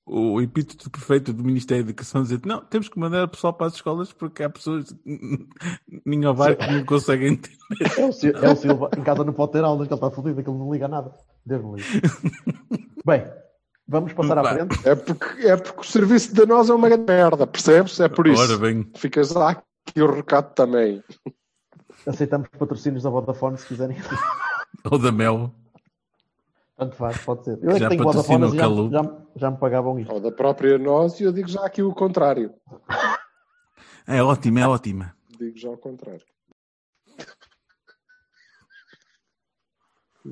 o, epíteto perfeito do Ministério da Educação dizer não, temos que mandar o pessoal para as escolas porque há pessoas ninguém vai que não conseguem entender. É o, Sil- é o Silva, em casa não pode ter aulas, que ele está fodido, aquilo não liga a nada. Deus me livre. Bem, vamos passar à frente. É porque, é porque o serviço de nós é uma grande merda, percebes? É por isso. Ora bem, Ficas lá aqui o recado também. Aceitamos patrocínios da Vodafone se quiserem. ou da Mel. Tanto faz, pode ser. Eu é que Já tenho Vodafone, já, já, já me pagavam isto. Ou da própria nós, e eu digo já aqui o contrário. É ótima, é ótima. Digo já o contrário.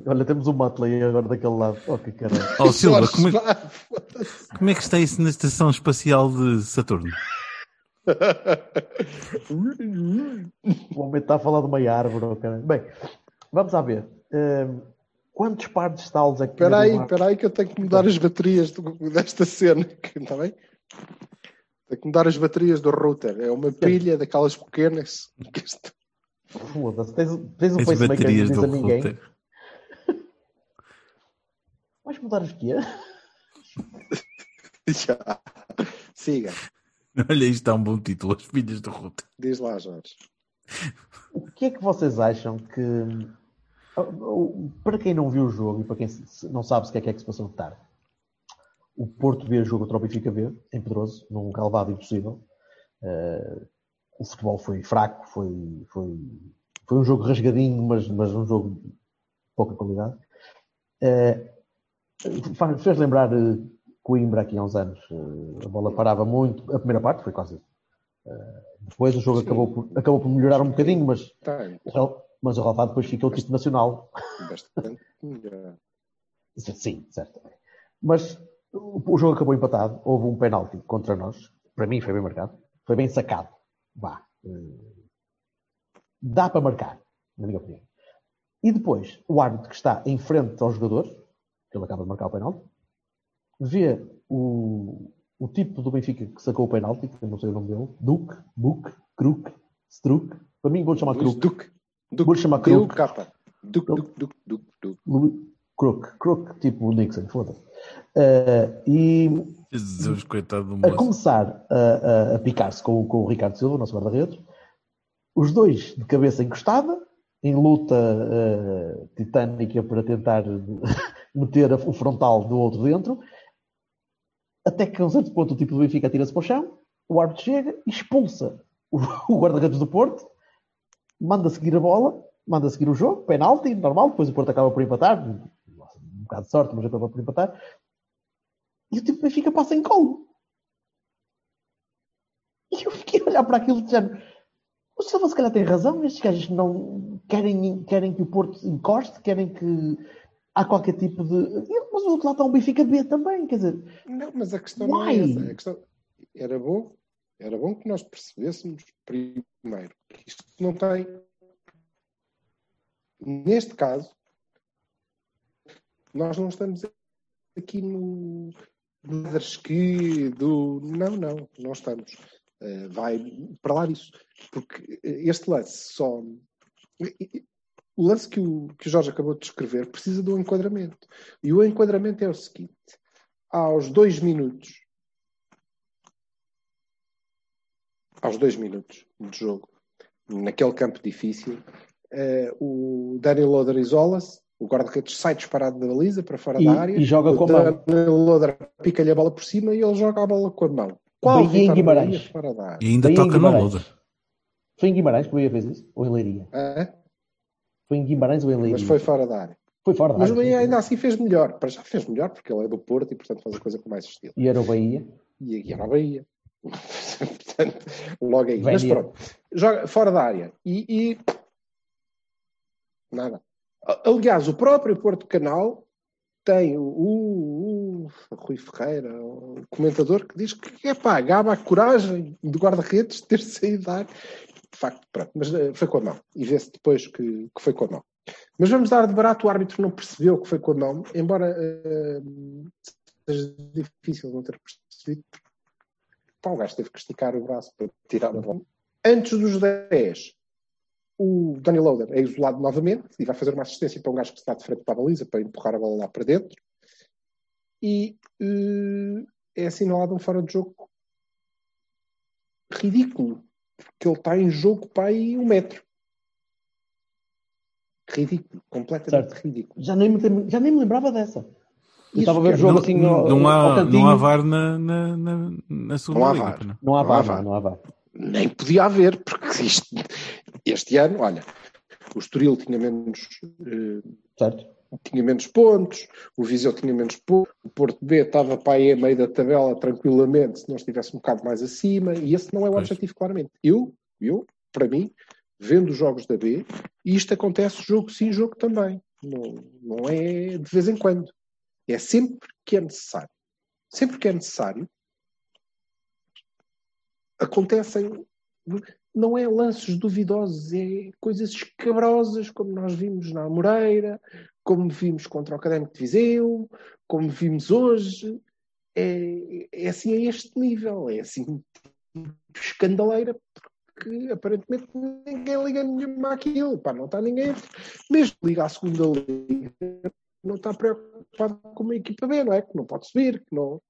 Olha, temos o Muttley agora daquele lado. Oh, que caralho. Ó Silva, como é, como é que está isso na Estação Espacial de Saturno? O homem está a falar de uma árvore. oh, caralho. Bem, vamos lá ver. Hum, quantos pares de estalos é que Espera aí, espera aí que eu tenho que mudar as baterias desta cena. Está bem? Tenho que mudar as baterias do router. É uma pilha daquelas pequenas. Foda-se, tens, tens um As pacemaker que diz a ninguém. router. Vais mudar os quê? Já. Siga. Olha, isto é um bom título, As Filhas do Router. Diz lá, Jorge. O que é que vocês acham que. Para quem não viu o jogo e para quem não sabe se o que é que é que se passou de tarde, o Porto B contra o Benfica B, em Pedroso, num calvado impossível. Eh, o futebol foi fraco, foi, foi, foi um jogo rasgadinho, mas, mas um jogo de pouca qualidade. Eh, fa- fez lembrar eh, Coimbra aqui há uns anos. Eh, a bola parava muito, a primeira parte foi quase. eh, depois o jogo Sim. acabou por, acabou por melhorar um bocadinho, mas Tem. o Real- mas o relevado depois ficou tipo nacional. Bastante melhor. Sim, certo. Mas o, jogo acabou empatado. Houve um penalti contra nós. Para mim foi bem marcado. Foi bem sacado. Vá. Eh, Dá para marcar, na minha opinião. E depois, o árbitro que está em frente aos jogadores, que ele acaba de marcar o penalti, vê o, o tipo do Benfica que sacou o penalti, que eu não sei o nome dele, Duque, Buque, Kruk, Struck. Para mim vou chamar Kruk. Duque. Duque. Vou chamar Deu Kruk. capa. Duque, Duque, Duque, Duque. Lu- Crook, Crook, tipo o Nixon, foda-se. Eh, e Jesus, coitado do a moço. começar a, a- a picar-se com, o- com o Ricardo Silva, o nosso guarda-redes, os dois de cabeça encostada, em luta eh, titânica para tentar meter a- o frontal do outro dentro, até que a um certo ponto o tipo do Benfica atira-se para o chão, o árbitro chega e expulsa o, o guarda-redes do Porto, manda seguir a bola, manda seguir o jogo, penalti, normal, depois o Porto acaba por empatar, um bocado de sorte, mas acaba por empatar, e o tipo Benfica passa em colo. E eu fiquei a olhar para aquilo género. O Silva se calhar tem razão, estes gajos não querem, querem que o Porto encoste, querem que há qualquer tipo de. Mas o outro lado está um Benfica B também, quer dizer, Não, mas a questão não Why? é essa. A questão... Era bom, era bom que nós percebêssemos primeiro que isto não tem. Neste caso, nós não estamos aqui no que do. Não, não, não estamos. Eh, vai para lá disso. Porque este lance só. O lance que o, que o Jorge acabou de descrever precisa de um enquadramento. E o enquadramento é o seguinte: aos dois minutos, aos dois minutos de jogo, naquele campo difícil, eh, o isola-se, o guarda-redes sai disparado da baliza para fora E- da área, e joga o com a mão. Daniel Loader pica-lhe a bola por cima e ele joga a bola com a mão. Qual Bahia em Guimarães. Fora da área? E ainda Foi em toca Guimarães. loader. Foi em Guimarães que o Bahia fez isso? Ou em Leiria? Hã? Foi em Guimarães ou em Leiria? Mas foi fora da área. Foi fora da Mas o área, Bahia ainda assim fez melhor. Para já fez melhor, porque ele é do Porto e, portanto, faz a coisa com mais estilo. E era o Bahia. E aqui era a Bahia. Portanto, logo aí. Mas Vénia. pronto. Joga fora da área. E, e- Nada. Aliás, o próprio Porto Canal tem o, o- o Rui Ferreira, o comentador, que diz que é pá, gaba a coragem do guarda-redes de ter saído da área. De facto, pronto. Mas eh, foi com a mão. E vê-se depois que, que foi com a mão. Mas vamos dar de barato, o árbitro não percebeu que foi com a mão, embora eh, seja difícil não ter percebido. Pá, o gajo teve que esticar o braço para tirar a bola. Antes dos 10, o Danny Loader é isolado novamente e vai fazer uma assistência para um gajo que está de frente para a baliza para empurrar a bola lá para dentro. E eh, é assinalado um fora de jogo ridículo. Porque ele está em jogo para aí um metro. Ridículo, completamente Certo. ridículo. Já nem, me, já nem me lembrava dessa. Eu estava a ver o é- jogo não, assim não, ao, não ao há, não há VAR na, na, na, na segunda Não há liga. VAR. não. Não há Não há VAR, VAR. não há VAR. Nem podia haver, porque isto- este ano, olha, o Estoril tinha menos, eh, Certo? tinha menos pontos, o Viseu tinha menos pontos, o Porto B estava para aí a meio da tabela tranquilamente, se não estivesse um bocado mais acima, e esse não é o Pois. objetivo, claramente. Eu, eu, para mim, vendo os jogos da B, e isto acontece jogo sim, jogo também. Não, não é de vez em quando. É sempre que é necessário. Sempre que é necessário, acontecem não é lances duvidosos, é coisas escabrosas, como nós vimos na Moreira, como vimos contra o Académico de Viseu, como vimos hoje. É, é assim a este nível, é assim escandaleira, porque aparentemente ninguém liga nenhuma àquilo. Pá, não está ninguém, mesmo liga à segunda liga, não está preocupado com uma equipa B, não é? Que não pode subir, que não.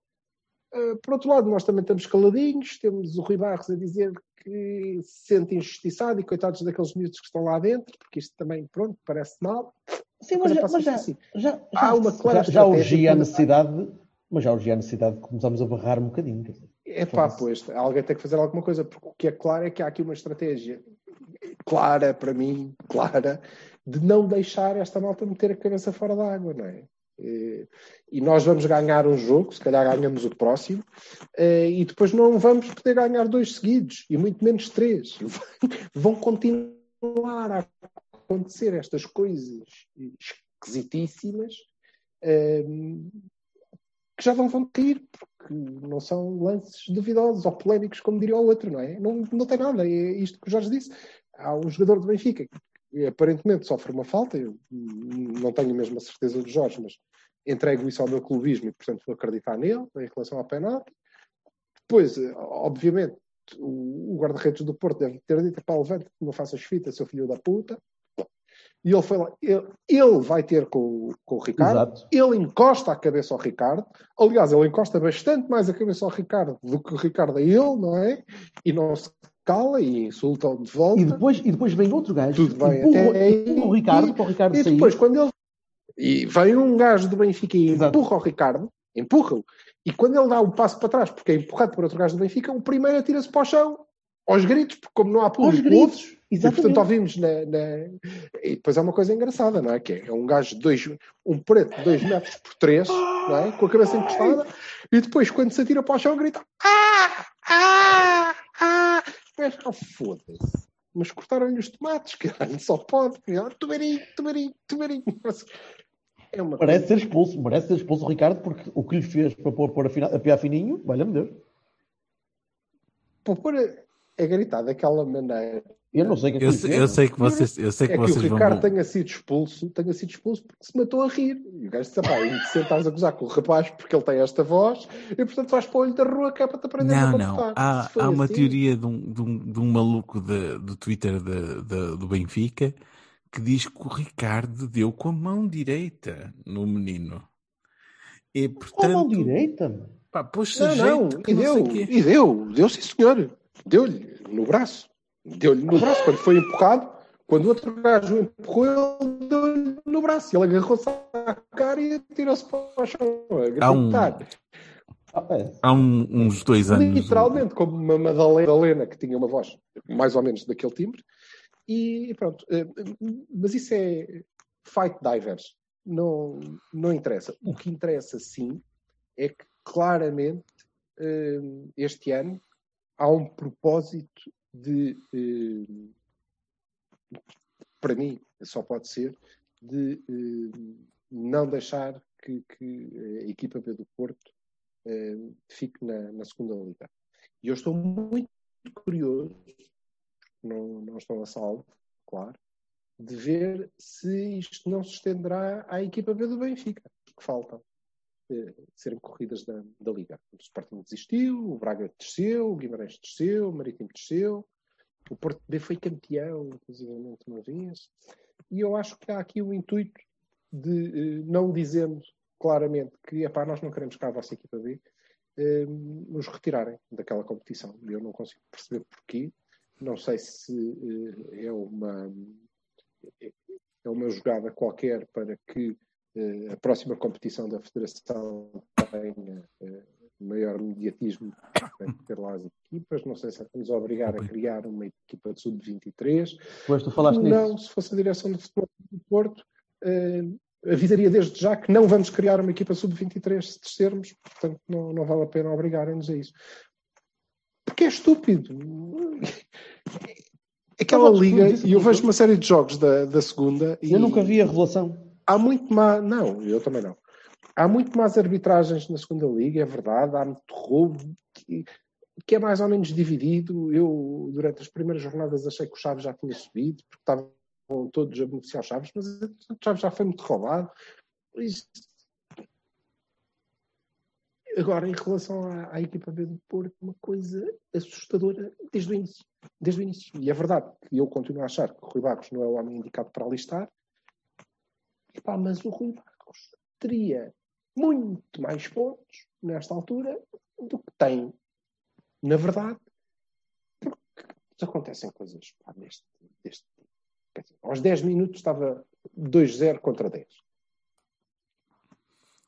Uh, por outro lado, nós também estamos caladinhos, temos o Rui Barros a dizer que se sente injustiçado e coitados daqueles miúdos que estão lá dentro, porque isto também, pronto, parece mal. Sim, mas, já, mas já, assim. já, Há já, uma clara já, já estratégia urgia a necessidade, mas já urgia a necessidade de começarmos a barrar um bocadinho. quer dizer. É pá, pois, alguém tem que fazer alguma coisa, porque o que é claro é que há aqui uma estratégia clara, para mim, clara, de não deixar esta malta meter a cabeça fora da água, não é? Eh, E nós vamos ganhar um jogo, se calhar ganhamos o próximo, eh, e depois não vamos poder ganhar dois seguidos, e muito menos três. Vão continuar a acontecer estas coisas esquisitíssimas eh, que já não vão cair, porque não são lances duvidosos ou polémicos, como diria o outro, não é? Não, não tem nada, é isto que o Jorge disse. Há um jogador do Benfica aparentemente sofre uma falta, eu não tenho mesmo a certeza do Jorge, mas entrego isso ao meu clubismo e, portanto, vou acreditar nele em relação ao penalti. Depois, eh, obviamente, o, o guarda-redes do Porto deve ter dito para levante que não faças fita, seu filho da puta. E ele foi lá, ele, ele vai ter com, o- com o Ricardo, Exato. ele encosta a cabeça ao Ricardo. Aliás, ele encosta bastante mais a cabeça ao Ricardo do que o Ricardo a ele, não é? E não se cala e insulta-o de volta. E depois, e depois vem outro gajo, Tudo bem, empurra, até empurra o Ricardo para o Ricardo E sair. depois, quando ele. E vem um gajo do Benfica e Exato. empurra o Ricardo, empurra-o. E quando ele dá um passo para trás, porque é empurrado por outro gajo do Benfica, o primeiro atira-se para o chão, aos gritos, porque como não há Aos público, gritos. ouve-se. E Exatamente. portanto ouvimos na, na- E depois há uma coisa engraçada, não é? Que é um gajo de dois, um preto de 2 metros por 3, não é? Com a cabeça encostada, e depois quando se atira para o chão grita Ah! Ah! Ah! Mas, oh, foda-se. Mas cortaram-lhe os tomates, caralho, só pode. Ah, Tubarinho, tubarinho, tubarinho. É uma Merece ser expulso, merece ser expulso o Ricardo, porque o que lhe fez para pôr, pôr a, fina, a piar fininho, valha-me Deus. Para pôr a, a gritar daquela maneira. Eu não sei o que é que Eu, sei- eu sei que vocês, eu sei que É que o vocês Ricardo vão. tenha sido expulso, tenha sido expulso porque se matou a rir. E o gajo disse, pá, e sentares a gozar com o rapaz porque ele tem esta voz e portanto vais para o olho da rua que é para te aprender a Não, não. Há, há uma assim, teoria de um, de um, de um maluco de- do Twitter de- de- do Benfica que diz que o Ricardo deu com a mão direita no menino. E Com a portanto. mão direita, mano. Pá, pôs Não, não, jeito que e não deu, sei quê. e deu, deu sim senhor. Deu-lhe no braço. Deu-lhe no braço quando foi empurrado. Quando o outro gajo o empurrou, ele deu-lhe no braço. Ele agarrou-se à cara e atirou-se para o chão. a Há um-. Ah, é. Há um- uns dois anos. Literalmente, como uma Madalena que tinha uma voz mais ou menos daquele timbre. E pronto. eh, Mas isso é fight divers. Não, não interessa. O que interessa, sim, é que claramente eh, este ano há um propósito de, eh, para mim, só pode ser, de eh, não deixar que, que a equipa B do Porto eh, fique na, na segunda liga. E eu estou muito curioso, não, não estou a salvo, claro, de ver se isto não se estenderá à equipa B do Benfica, que faltam eh, serem corridas da, da Liga. O Sporting desistiu, o Braga desceu, o Guimarães desceu, o Marítimo desceu, o Porto B foi campeão, inclusive, uma vez. E eu acho que há aqui o intuito de, eh, não dizendo claramente que epá, nós não queremos cá a vossa equipa B, eh, nos retirarem daquela competição. Eu não consigo perceber porquê. Não sei se eh, é uma é uma jogada qualquer para que eh, a próxima competição da Federação tenha eh, maior mediatismo para ter lá as equipas. Não sei se nos obrigar a criar uma equipa de sub-23. Pois tu falaste não, nisso. se fosse a direção de futebol do Porto, eh, avisaria desde já que não vamos criar uma equipa sub-23 se descermos, portanto não, não vale a pena obrigarem-nos a isso. Porque é estúpido. Aquela liga, e eu que- vejo uma série de jogos da, da segunda e Eu nunca vi a revelação. Há muito má. Não, eu também não. Há muito más arbitragens na segunda liga, é verdade, há muito roubo que, que é mais ou menos dividido. Eu, durante as primeiras jornadas, achei que o Chaves já tinha subido, porque estavam todos a beneficiar o Chaves, mas o Chaves já foi muito roubado. Agora, em relação à, à equipa B do Porto, uma coisa assustadora desde o início. Desde o início. E é verdade que eu continuo a achar que o Rui Barros não é o homem indicado para alistar, Epá, mas o Rui Barros teria muito mais pontos nesta altura do que tem. Na verdade, porque acontecem coisas pá, deste, deste tipo. Dizer, aos 10 minutos estava 2-0 contra 10.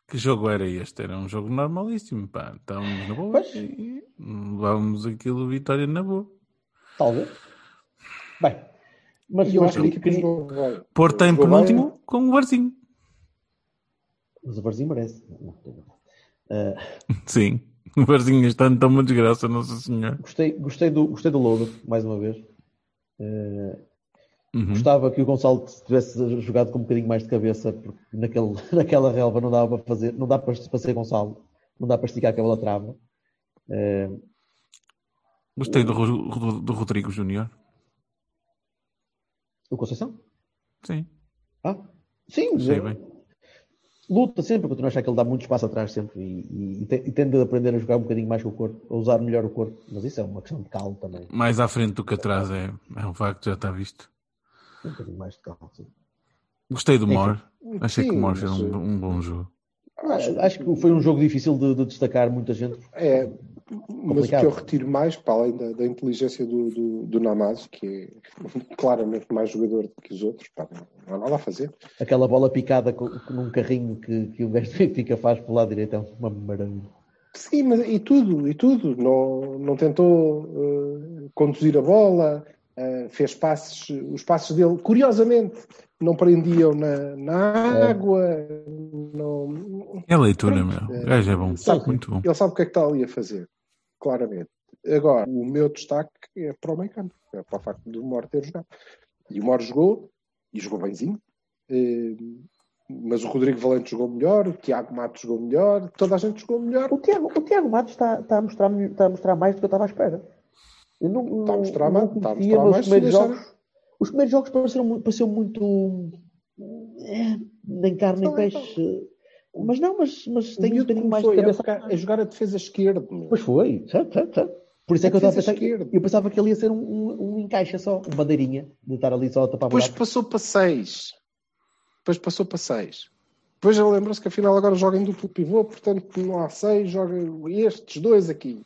Que jogo era este? Era um jogo normalíssimo, pá. Estávamos na boa Pois. e levávamos aquilo vitória na boa. Talvez. Bem, mas eu eu acho que queria, em bem. penúltimo com o Varzinho. Mas o Barzinho merece. Ah, Sim. O Varzinho está em tão uma desgraça, Nossa Senhora. gostei, gostei, do, gostei do Lodo, mais uma vez. Ah, Uhum. Gostava que o Gonçalo tivesse jogado com um bocadinho mais de cabeça, porque naquele, naquela relva não dava para fazer, não dá para, para ser Gonçalo, não dá para esticar a bola trava. Eh, Gostei do, Ro- do Rodrigo Júnior. O Conceição? Sim. Ah, sim, eu- bem. luta sempre, continuo a achar que ele dá muito espaço atrás sempre e, e, e te- tende a aprender a jogar um bocadinho mais com o corpo, a usar melhor o corpo, mas isso é uma questão de calma também, Mais à frente do que atrás é, é um facto, já está visto. um bocadinho mais de calma. Sim. Gostei do Enfim. Mor. Achei que o Sim, Mor fez um, um bom jogo. Acho, acho que foi um jogo difícil de, de destacar muita gente. É, mas o que eu retiro mais, para além da, da inteligência do, do, do Namazo, que é claramente mais jogador do que os outros, pá, não, há nada a fazer. Aquela bola picada com, num carrinho que, que o gajo Benfica faz pelo lado direito é uma maravilha. Sim, mas e tudo, e tudo. Não, não tentou eh, conduzir a bola, eh, fez passes, os passes dele, curiosamente, não prendiam na, na água. Não, É leitura, Pronto, meu. é, O gajo é bom. sabe, Muito bom. Ele sabe o que é que está ali a fazer, claramente. Agora, o meu destaque é para o meio campo, é para o facto do Mor ter jogado. E o Mor jogou, e jogou bemzinho, eh, mas o Rodrigo Valente jogou melhor, o Tiago Matos jogou melhor, toda a gente jogou melhor. O Tiago, o Tiago Matos está, está, a mostrar, está a mostrar mais do que eu estava à espera. Eu não, a não está a mostrar mais se primeiros deixar- jogos. Os primeiros jogos pareceram, pareciam muito. é, nem carne nem Não, peixe. Mas não, mas, mas tem um bocadinho mais de a cabeça. jogar- a jogar a defesa esquerda. Pois foi, certo, certo, certo. Por isso é que eu estava a pensar. esquerda. Eu pensava que ele ia ser um, um, um encaixe só, um bandeirinha, de estar ali só a tapar Depois passou para 6. Depois passou para 6. Depois ele lembrou-se que afinal agora joga em duplo pivô, portanto não há 6, joga estes dois aqui.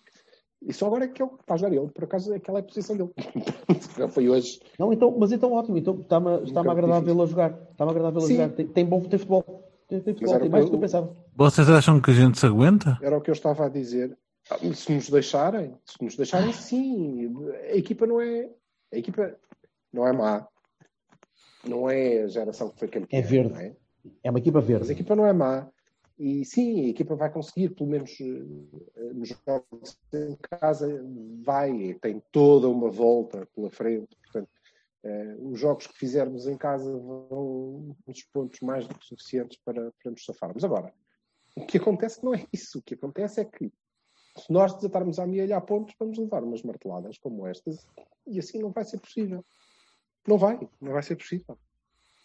E só agora é que ele está a jogar ele, por acaso aquela é a posição dele. Não foi hoje. Não, então, mas então ótimo, então está-me está-me bocado a agradar difícil. vê-lo a jogar. Está-me a agradar vê-lo a jogar. Tem, tem bom tem futebol. Tem, tem futebol, tem mais do que eu pensava. Vocês acham que a gente se aguenta? Era o que eu estava a dizer. Ah, Se nos deixarem, se nos deixarem, sim. A equipa não é. A equipa não é má. Não é a geração que foi campeã. É verde. é? É uma equipa Mas a verde. equipa não é má. E sim, a equipa vai conseguir, pelo menos eh, nos jogos em casa, vai, tem toda uma volta pela frente. Portanto, eh, os jogos que fizermos em casa vão nos pontos mais do que suficientes para, para nos safarmos. Agora, o que acontece não é isso. O que acontece é que se nós desatarmos a amealhar pontos, vamos levar umas marteladas como estas e assim não vai ser possível. Não vai, não vai ser possível.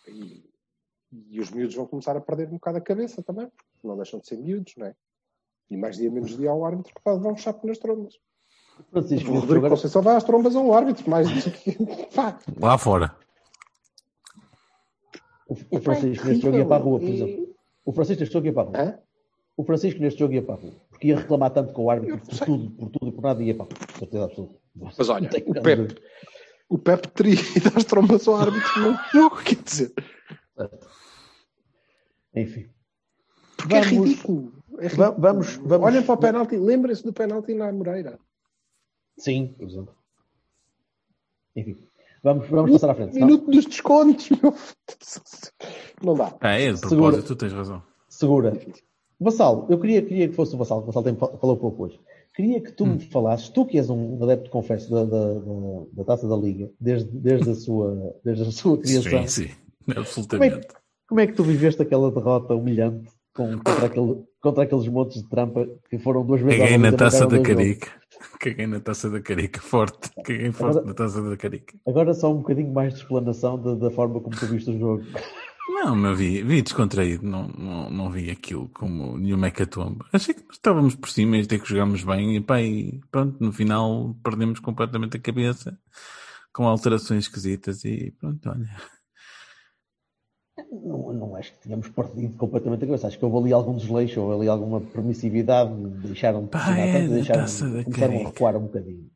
E, e os miúdos vão começar a perder um bocado a cabeça também, porque não deixam de ser miúdos, não é? E mais dia menos dia ao árbitro que vai levar um chapo nas trombas. Francisco, O Rodrigo jogo era- Conceição vai às trombas ao árbitro, mais do que. Pá, Lá fora. o, o Francisco neste jogo ia para a rua, por E- exemplo. O Francisco neste jogo ia para a rua. Hã? O Francisco neste jogo ia para a rua. Porque ia reclamar tanto com o árbitro por tudo, por tudo e por nada, ia, pá, com certeza absoluta. Mas olha, o nada a Pep, dizer. o Pep teria ido às trombas ao árbitro no jogo, quer dizer. Enfim. Porque é Vamos- ridículo. É ridículo. vamos- vamos- Olhem para o penalti, lembrem-se do penalti na Moreira. Sim, por exemplo. Enfim. Vamos, vamos passar à frente. Minuto dos descontos, meu. Não dá. Ah, é de Segura. propósito, tu tens razão. Segura. Vassal, eu queria, queria que fosse o Vassal, o Vassal tem, falou pouco hoje. Queria que tu me falasses, tu que és um adepto, confesso, da, da, da, da Taça da Liga, desde, desde, a, sua, desde a sua criação, Sim, sim. como é, Absolutamente. como é que tu viveste aquela derrota humilhante com- contra, aquele, contra aqueles montes de trampa que foram duas vezes Caguei na taça da carica. Caguei na taça da carica, forte. Caguei forte Agora- na taça da carica. Agora só um bocadinho mais de explanação da, da forma como tu viste o jogo. Não, meu, vi, vi descontraído, não, não, não vi aquilo como nenhuma hecatombe. Achei que estávamos por cima e até que jogámos bem e, pá, e pronto, no final perdemos completamente a cabeça com alterações esquisitas e pronto, olha. Não, não acho que tínhamos perdido completamente a cabeça. Acho que houve ali algum desleixo, houve ali alguma permissividade, deixaram de Pá, pressionar é, tanto, da deixaram, começaram a recuar um bocadinho.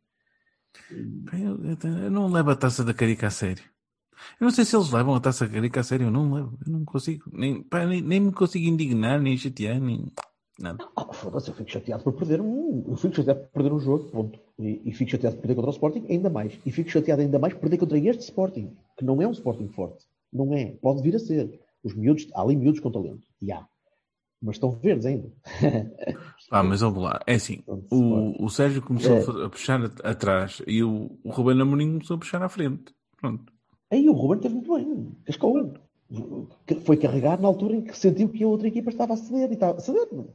Eu, não levo a taça da carica a sério. Eu não sei se eles levam a taça da carica a sério, eu não levo. Eu não consigo, nem, pá, nem, nem me consigo indignar, nem chatear, nem nada. Ah, foda-se, eu fico chateado por perder um. Eu fico chateado por perder um jogo, ponto. E, e fico chateado por perder contra o Sporting, ainda mais. E fico chateado ainda mais por perder contra este Sporting, que não é um Sporting forte. Não é. Pode vir a ser. Os miúdos, há ali miúdos com talento. E há. Mas estão verdes ainda. Ah, mas vamos lá, é assim, o, o Sérgio começou É. a puxar at- atrás e o, o Ruben Amorim começou a puxar à frente. Pronto. Aí o Ruben esteve muito bem. Cascou. Foi carregar na altura em que sentiu que a outra equipa estava a ceder. E estava, a ceder, não.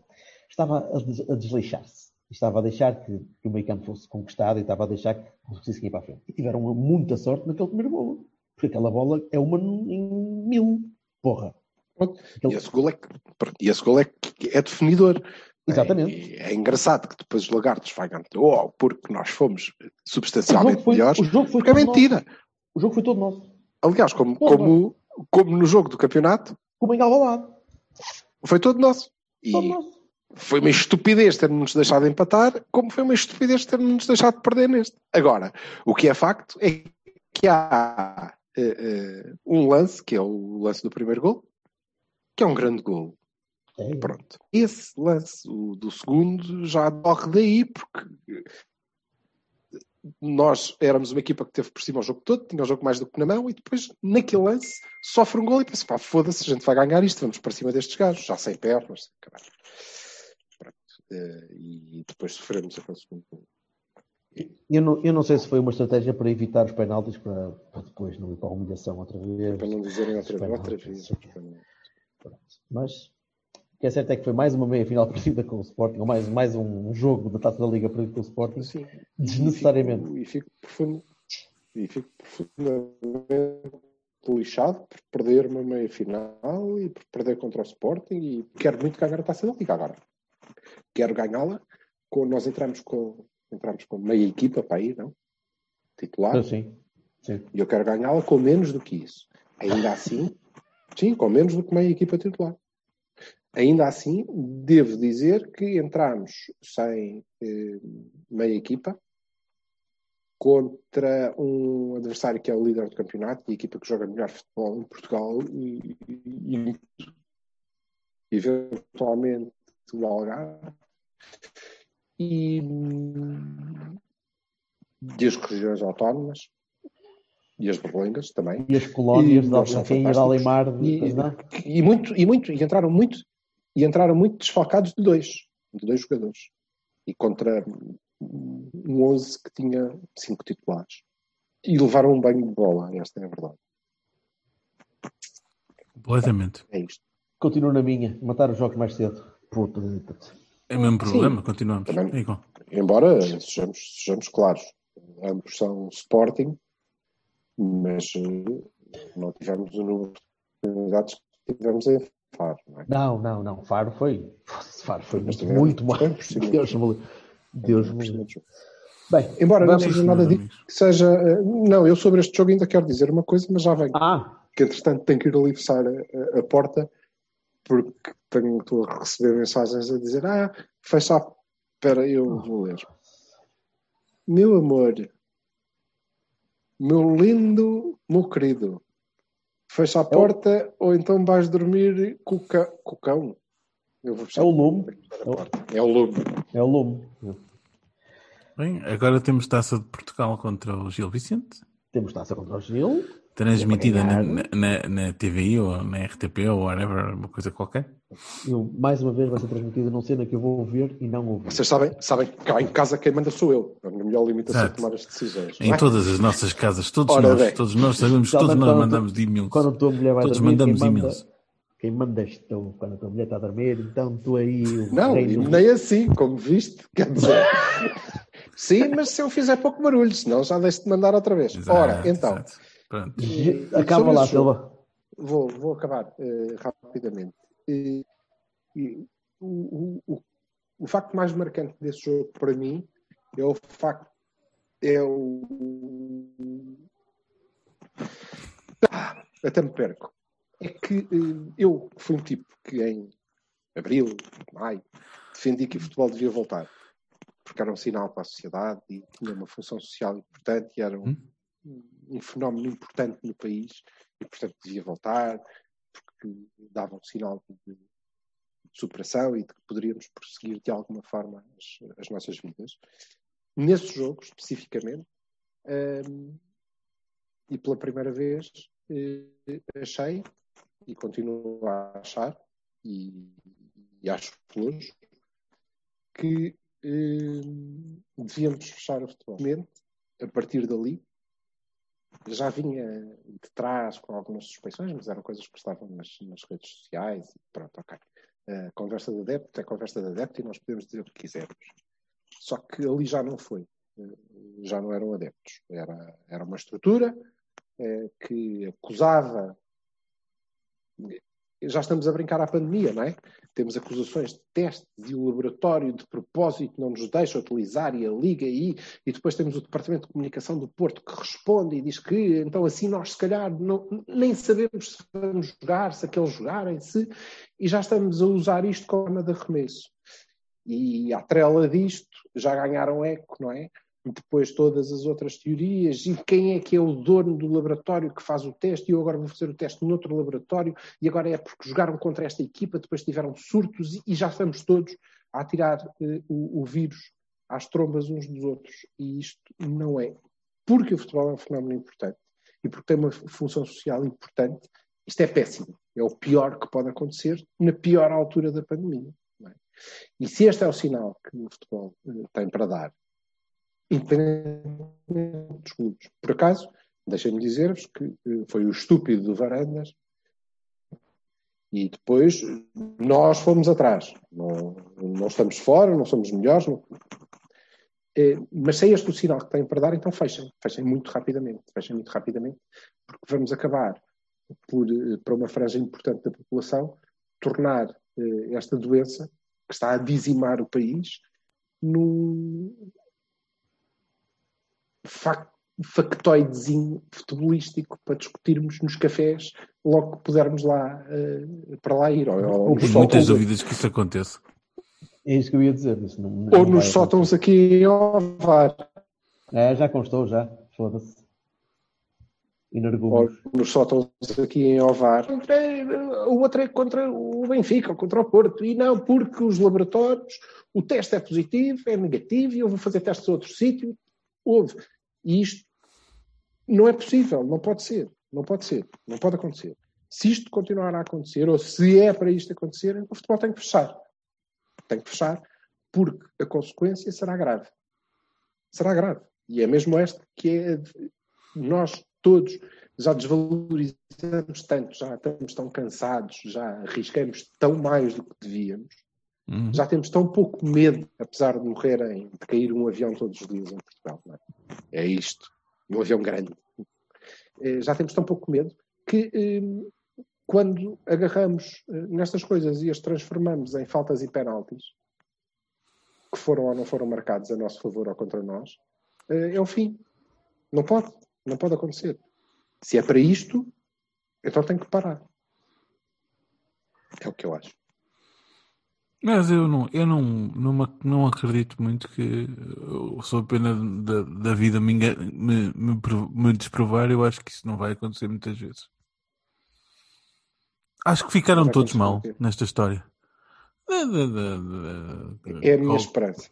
estava a, des- a desleixar-se. Estava a deixar que, que o meio campo fosse conquistado e estava a deixar que conseguissem ir para a frente. E tiveram muita sorte naquele primeiro golo. Porque aquela bola é uma em mil. Porra. Aquele- E esse gol é, que- e esse gol é, é definidor. Exatamente. É, é engraçado que depois os lagartos vai ganhar. Oh, porque nós fomos substancialmente foi, melhores. o jogo foi Porque é mentira. nosso. O jogo foi todo nosso. Aliás, como, Todo como, como no jogo do campeonato, Como em Alvalade. foi todo nosso. E Todo nosso. foi uma estupidez ter-nos deixado empatar, como foi uma estupidez ter-nos deixado perder neste. Agora, o que é facto é que há eh, um lance, que é o lance do primeiro gol, que é um grande gol. É. Pronto. Esse lance, o do segundo, já decorre daí, porque nós éramos uma equipa que teve por cima o jogo todo, tinha o jogo mais do que na mão, e depois, naquele lance, sofre um gol e pensa, pá, foda-se, a gente vai ganhar isto, vamos para cima destes gajos, já sem pernas, caralho. Pronto. Eh, E depois sofremos aquele segundo gol. Eu não, eu não sei se foi uma estratégia para evitar os penaltis para, para depois não ir para a humilhação outra vez. Para não dizerem outra, outra penaltis. vez. outra vez. Pronto. Mas o que é certo é que foi mais uma meia final perdida com o Sporting, ou mais, mais um jogo da Taça da Liga perdido com o Sporting, Sim. desnecessariamente. E fico, profundo, e fico profundamente lixado por perder uma meia final e por perder contra o Sporting e quero muito ganhar a taça da Liga agora. Quero ganhá-la. Nós entramos com, entramos com meia equipa para ir, não? Titular. Ah, sim, sim. E eu quero ganhá-la com menos do que isso. Ainda assim, sim, com menos do que meia equipa titular. Ainda assim, devo dizer que entramos sem eh, meia equipa contra um adversário que é o líder do campeonato e a equipa que joga melhor futebol em Portugal e, e- e eventualmente o Algarve e, e as regiões autónomas e as berlengas também E as colónias E de Alcafim e de. Alemar, de- E- e muito e muito e entraram muito e entraram muito desfalcados de dois de dois jogadores e contra um 11 que tinha cinco titulares e levaram um banho de bola esta é a verdade Completamente. é isto Continuo na minha, matar os jogos mais cedo. Puta, É o mesmo Sim. problema, continuamos. Também. É igual. embora sejamos, sejamos claros ambos são Sporting mas eh, não tivemos o número de oportunidades que tivemos em Faro não é? Não, não, não. Faro foi. Faro foi Mas muito, mal. Deus me livre. Deus me livre. Bem, embora não seja nada disso que seja eh, não, eu sobre este jogo ainda quero dizer uma coisa mas já venho Ah, que entretanto tenho que ir ali fechar a- a porta porque tenho, estou a receber mensagens a dizer ah, fecha a Espera, eu vou ler. Meu amor, meu lindo, meu querido, fecha a porta ou então vais dormir com o, ca... com o cão. Eu vou fechar É o lume. porta. É o lume. É o lume. Bem, agora temos taça de Portugal contra o Gil Vicente. Temos taça contra o Gil. Transmitida na, na, na, TVI ou na RTP ou whatever, uma coisa qualquer. Eu, mais uma vez vai ser transmitida numa cena que eu vou ouvir e não ouvir. Vocês sabem, sabem que cá em casa quem manda sou eu. A minha melhor limitação Exato. é tomar as decisões. Em é? todas as nossas casas, todos Ora nós, bem. todos nós sabemos, Já todos nós mandamos de e-mails. Quando a tua mulher vai Todos dormir, mandamos quem manda, e-mails. quem manda és tu. Quando a tua mulher está a dormir, então tu aí. Não, reino- nem assim, como viste, quer dizer. Sim, mas se eu fizer pouco barulho, senão já deixo de mandar outra vez. Exato, Ora, então, exato. Pronto. Acaba sobre lá, Silva. Vou, vou acabar eh, rapidamente. E o, o, o, o facto mais marcante desse jogo para mim é o facto é o Ah, até me perco é que eh, eu fui um tipo que em abril, maio defendi que o futebol devia voltar porque era um sinal para a sociedade e tinha uma função social importante e era um, um fenómeno importante no país e, portanto, devia voltar, porque dava um sinal de, de superação e de que poderíamos prosseguir de alguma forma as, as nossas vidas. Nesse jogo, especificamente, hum, e pela primeira vez, eh, achei, e continuo a achar, e, e acho hoje, que hum, devíamos fechar o futebol. A partir dali, já vinha de trás com algumas suspeições, mas eram coisas que estavam nas, nas redes sociais e pronto, ok. A conversa de adepto é conversa de adepto e nós podemos dizer o que quisermos. Só que ali já não foi. Eh, Já não eram adeptos. Era, era uma estrutura eh, que acusava. Já estamos a brincar à pandemia, não é? Temos acusações de testes e o laboratório de propósito não nos deixa utilizar e a liga aí, e depois temos o Departamento de Comunicação do Porto que responde e diz que então assim nós se calhar não, nem sabemos se vamos jogar, se aqueles jogarem, se e já estamos a usar isto como arma de arremesso. E à trela disto já ganharam eco, não é? Depois todas as outras teorias, e quem é que é o dono do laboratório que faz o teste, e eu agora vou fazer o teste noutro laboratório, e agora é porque jogaram contra esta equipa, depois tiveram surtos, e, já estamos todos a tirar eh, o, o vírus às trombas uns dos outros. E isto não é. Porque o futebol é um fenómeno importante, e porque tem uma função social importante, isto é péssimo. É o pior que pode acontecer na pior altura da pandemia. é? E se este é o sinal que o futebol eh, tem para dar, independentemente dos clubes. Por acaso, deixem-me dizer-vos que eh, foi o estúpido do Varandas e depois nós fomos atrás. Não, não estamos fora, não somos melhores. não- Eh, mas se é este o sinal que têm para dar, então fechem. Fechem muito rapidamente. Fechem muito rapidamente, porque vamos acabar por, eh, para uma franja importante da população, tornar eh, esta doença que está a dizimar o país num factoidezinho futebolístico para discutirmos nos cafés logo que pudermos lá eh, para lá ir. Ou, ou, Tenho muitas dúvidas que isso aconteça. É isso que eu ia dizer. Isso não, não ou vai nos sótãos aqui em Ovar. É, já constou, já. Foda-se. ou Energúmeos. nos sótãos aqui em Ovar. O outro é contra o Benfica, ou contra o Porto. E não, porque os laboratórios, o teste é positivo, é negativo, e eu vou fazer testes a outro sítio. Houve. E isto não é possível, não pode ser. Não pode ser, não pode acontecer. Se isto continuar a acontecer, ou se é para isto acontecer, o futebol tem que fechar. Tem que fechar, porque a consequência será grave. Será grave. E é mesmo esta que é. Nós todos já desvalorizamos tanto, já estamos tão cansados, já arriscamos tão mais do que devíamos, Uhum. já temos tão pouco medo, apesar de morrerem, de cair um avião todos os dias em Portugal. é? É isto. Um avião grande. Eh, Já temos tão pouco medo que eh, quando agarramos eh, nestas coisas e as transformamos em faltas e penaltis, que foram ou não foram marcados a nosso favor ou contra nós, é o fim. Não pode. Não pode acontecer. Se é para isto, então tem que parar. É o que eu acho. Mas eu não, eu não, não, não acredito muito que eu sou pena da, da vida me, me, me, me desprovar. Eu acho que isso não vai acontecer muitas vezes. Acho que ficaram todos mal nesta história. É a minha co- esperança.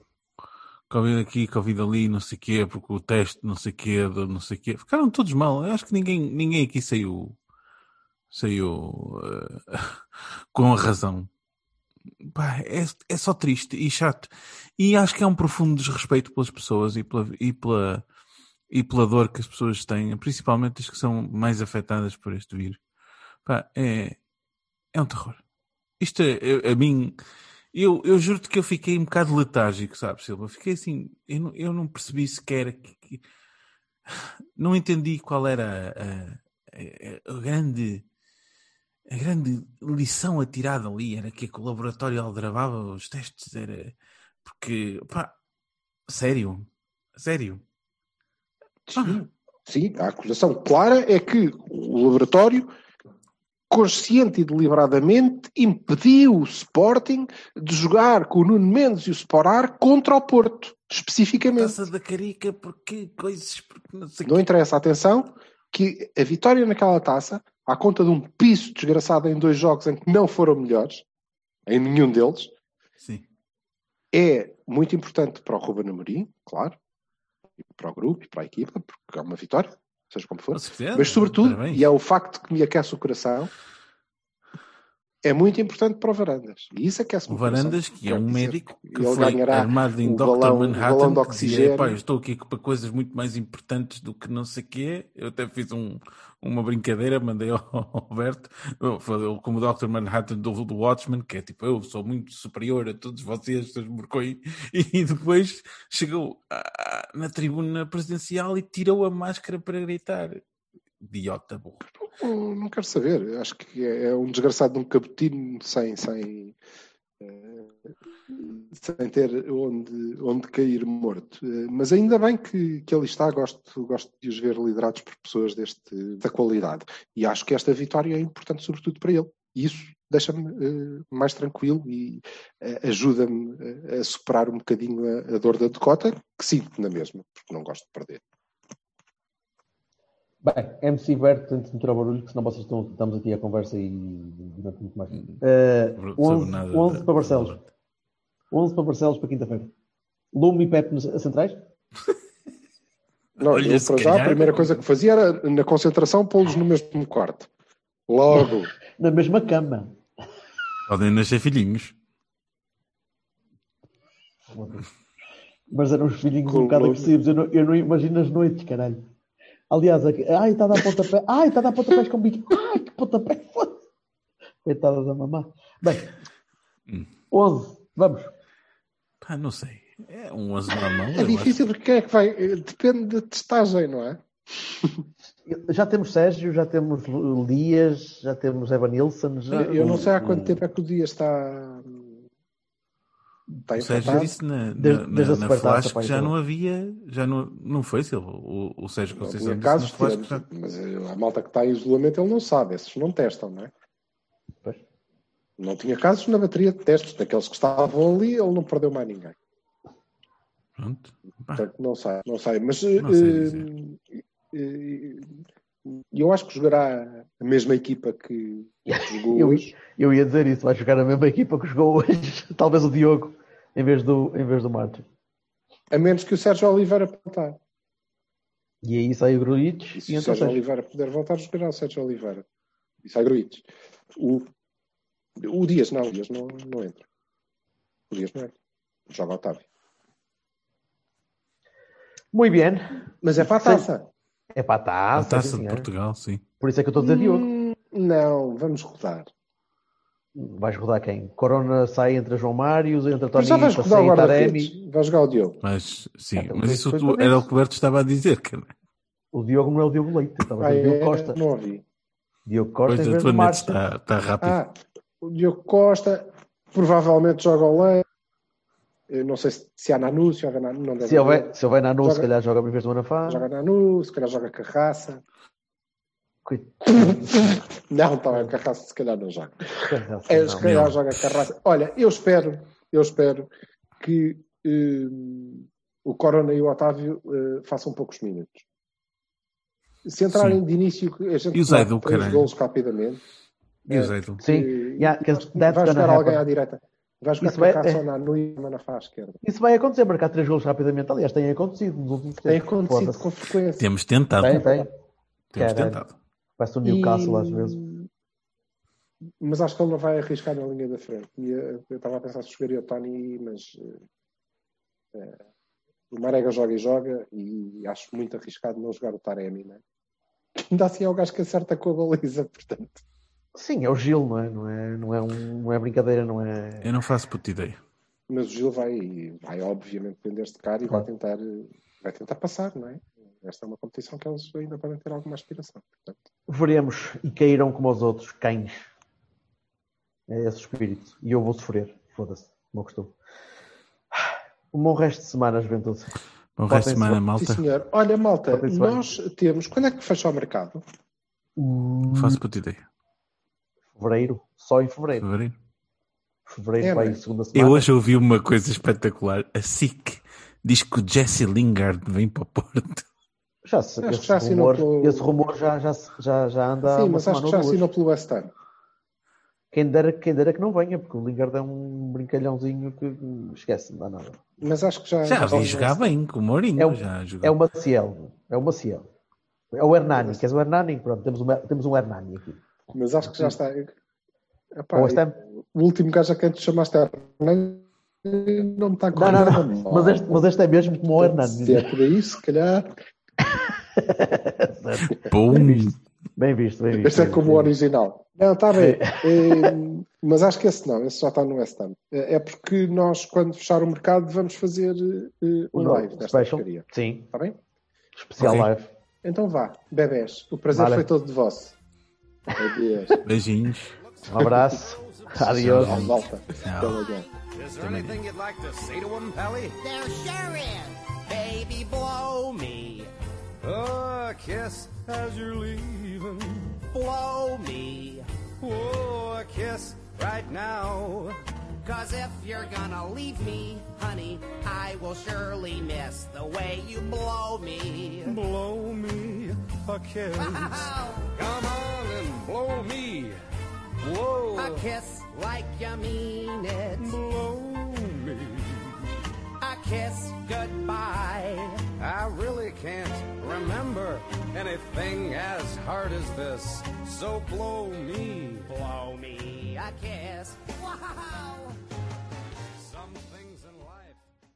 Covid aqui, Covid ali, não sei o quê, porque o teste, não sei o quê, não sei o quê. Ficaram todos mal. Eu acho que ninguém, ninguém aqui saiu, saiu eh, com a razão. Pá, é, é só triste e chato. E acho que é um profundo desrespeito pelas pessoas e pela, e pela, e pela dor que as pessoas têm, principalmente as que são mais afetadas por este vírus. Pá, é, é um terror. Isto é, eu- a mim, eu, eu juro-te que eu fiquei um bocado letárgico, sabes, Silva? Fiquei assim, eu não, eu não percebi sequer que, que- não entendi qual era a, a- a grande a grande lição a tirar dali era que o laboratório aldrabava os testes, era porque, pá, sério, sério. Sim, sim, a acusação clara é que o laboratório, consciente e deliberadamente, impediu o Sporting de jogar com o Nuno Mendes e o Sporar contra o Porto, especificamente. Taça da carica, porque coisas, porque não sei Não quê. interessa, atenção, que a vitória naquela taça, à conta de um piso desgraçado em dois jogos em que não foram melhores, em nenhum deles, Sim. é muito importante para o Ruben Amorim, claro, e para o grupo e para a equipa, porque é uma vitória, seja como for. Mas, sobretudo, e é o facto que me aquece o coração, é muito importante para o Varandas. E isso aquece-me O o coração. Varandas, que é um médico que ele foi armado em o Dr. balão- o Manhattan, de que dizia, oxigênio. "Epá, eu estou aqui para coisas muito mais importantes do que não sei o quê. Eu até fiz um- uma brincadeira, mandei ao Alberto, eu como o Dr. Manhattan do, do Watchmen, que é tipo, eu sou muito superior a todos vocês, seus morcões, e depois chegou à- na tribuna presidencial e tirou a máscara para gritar. Idiota burro. Não quero saber. Acho que é é um desgraçado de um cabotino sem, sem, eh, sem ter onde, onde cair morto. Eh, Mas ainda bem que, que ele está. Gosto, gosto de os ver liderados por pessoas deste, da qualidade. E acho que esta vitória é importante, sobretudo para ele. E isso deixa-me eh, mais tranquilo e ajuda-me a superar um bocadinho a, dor da decota, que sinto na mesma, porque não gosto de perder. Bem, MC Berto, antes de meter ao barulho, que senão vocês estão, estamos aqui a conversa e durante muito mais. Uh, Sobre 11, nada 11 da- para Barcelos. 11 para Barcelos para quinta-feira. Lume e Pepe nos a centrais? Não, Olha, eu para já a calhar- primeira coisa que fazia era na concentração pô-los no mesmo quarto. Logo. Na mesma cama. Podem nascer filhinhos. Mas eram os filhinhos Com um bocado o- agressivos. Eu não, eu não imagino as noites, caralho. Aliás, aqui, ai, está a dar pontapé. Ai, está a dar pontapés com bico. Ai, que pontapé. foda-se. Coitada da mamã. Bem, Hum. 11. Vamos. Pá, não sei. É um 11 normal. É eu acho. difícil porque quem é que vai. Depende da testagem, não é? Já temos Sérgio, já temos Lias, já temos Evan Nilsson. Já... Eu não sei há quanto tempo é que o dia está. Está O Sérgio disse na, na, Desde- na, desde na Supertaça, Flash que já não havia, já não, não foi, Silva? O, o Sérgio Não Conceição tinha disse casos, na Flash que já... mas eh, a malta que está em isolamento ele não sabe, esses não testam, não é? Pois. Não tinha casos na bateria de testes, daqueles que estavam ali, ele não perdeu mais ninguém. Pronto. Portanto, não sei, não sei. Mas eh, Não sei eh, eh, eu acho que jogará a mesma equipa que jogou hoje. Eu ia dizer isso, vai jogar a mesma equipa que jogou hoje. Talvez o Diogo, em vez do, em vez do Martin. A menos que o Sérgio Oliveira voltar. E aí sai o Gruites E e se o entra o Sérgio Sérgio. Oliveira puder voltar, jogará o Sérgio Oliveira. E sai Gruites. O, o Dias não, o Dias não, não entra. O Dias não entra. Joga Otávio. Muito bem. Mas é para a taça. É para a a taça. taça sim, de senhor. Portugal, sim. Por isso é que eu estou a dizer Diogo. Hum, não, vamos rodar. Vais rodar quem? Corona sai entre João Mário, entre Mas Tony já vais rodar o e Taremi. Vai jogar o Diogo. Mas, sim, Ah, então mas isso tu- era o que o Berto estava a dizer, cara. O Diogo não é o Diogo Leite, estava a Ah, dizer o Diogo é? Costa. Não ouvi. Diogo Costa Pois em a vez do net está, está rápido. Ah, o Diogo Costa provavelmente joga o Leite. Eu não sei se, se há Nanu, se houver Nanu, não deve Se houver, se houver Nanu, se Joga- calhar joga em vez do Manafá. Joga Nanu, se calhar joga Carraça. Não, está bem, Carraça se calhar não joga. Carraça, É, não. se calhar meu. joga Carraça. Olha, eu espero, eu espero que hum, o Corona e o Otávio eh, façam poucos minutos. Se entrarem Sim. de início, a gente E do três golos rapidamente. E o Zaidu? Sim, E- yeah, vai- vai jogar alguém à direita. Vai jogar Isso vai- Carraça é. na Nui, na faixa esquerda. Isso vai acontecer, marcar três golos rapidamente. Aliás, tem acontecido nos últimos tempos. Tem acontecido com frequência. Temos tentado. Tem, tem. Temos Caralho. tentado. Parece o Newcastle E- às vezes. Mas acho que ele não vai arriscar na linha da frente. E, eh, eu estava a pensar se jogaria o Tony, mas eh, o Marega joga e joga e acho muito arriscado não jogar o Taremi, né? Ainda assim é o gajo que acerta com a baliza, portanto. Sim, é o Gil, não é? Não é, não é, um, não é brincadeira, não é. Eu não faço puta ideia. Mas o Gil vai, vai obviamente vender-se de cara e vai tentar, vai tentar passar, não é? Esta é uma competição que eles ainda podem ter alguma aspiração. Portanto, Veremos e caíram como os outros, cães. É esse o espírito. E eu vou sofrer. Foda-se, como eu costumo. Um bom resto de semana, juventude. Bom resto de semana, malta. sim, senhor. Olha, malta, nós temos. Quando é que fecha o mercado? Hum, Faço puta ideia. Fevereiro, só em fevereiro. Fevereiro. Fevereiro, É, vai, não é? segunda semana. Eu hoje ouvi uma coisa espetacular. A SIC diz que o Jesse Lingard vem para Porto. Já, se, Acho que esse, já assinou rumor, pelo- esse rumor já, já, se- já, já anda Sim, uma mas acho que já assinou pelo West Ham. Quem dera, quem dera que não venha, porque o Lingard é um brincalhãozinho que esquece, não dá nada. Mas acho que já. Já vi jogar bem com o Mourinho. É o- já jogou. É o Maciel. É o Maciel. É o Hernani. Queres o Hernani? Pronto, temos, uma, temos um Hernani aqui. Mas acho que já está. Epá, O West Ham? o último gajo a quem tu chamaste Hernani não me está a Não, correr não, não. mal. Mas este, mas este é mesmo como o Hernani. Se é por aí, se calhar. Pum. Bem visto, bem visto. Este é bem como o visto. original. Não, está bem. Eh, mas acho que esse não, esse já está no West Ham. Eh, É porque nós, quando fechar o mercado, vamos fazer eh, um O live desta special. porcaria. Sim, Está bem? especial Ok. live. Então vá, bebés. O prazer Vale. foi todo de vosso. Adeus. Beijinhos. Um abraço. Adiós. Volta. Is there anything you'd like to say to him, Pelly? There sure is. Baby, blow me. Oh, a kiss as you're leaving. Blow me. Oh, a kiss right now. Cause if you're gonna leave me, honey, I will surely miss the way you blow me. Blow me a kiss. Come on and blow me. Whoa. A kiss like you mean it. Blow kiss goodbye. I really can't remember anything as hard as this. So blow me. Blow me a kiss. Wow.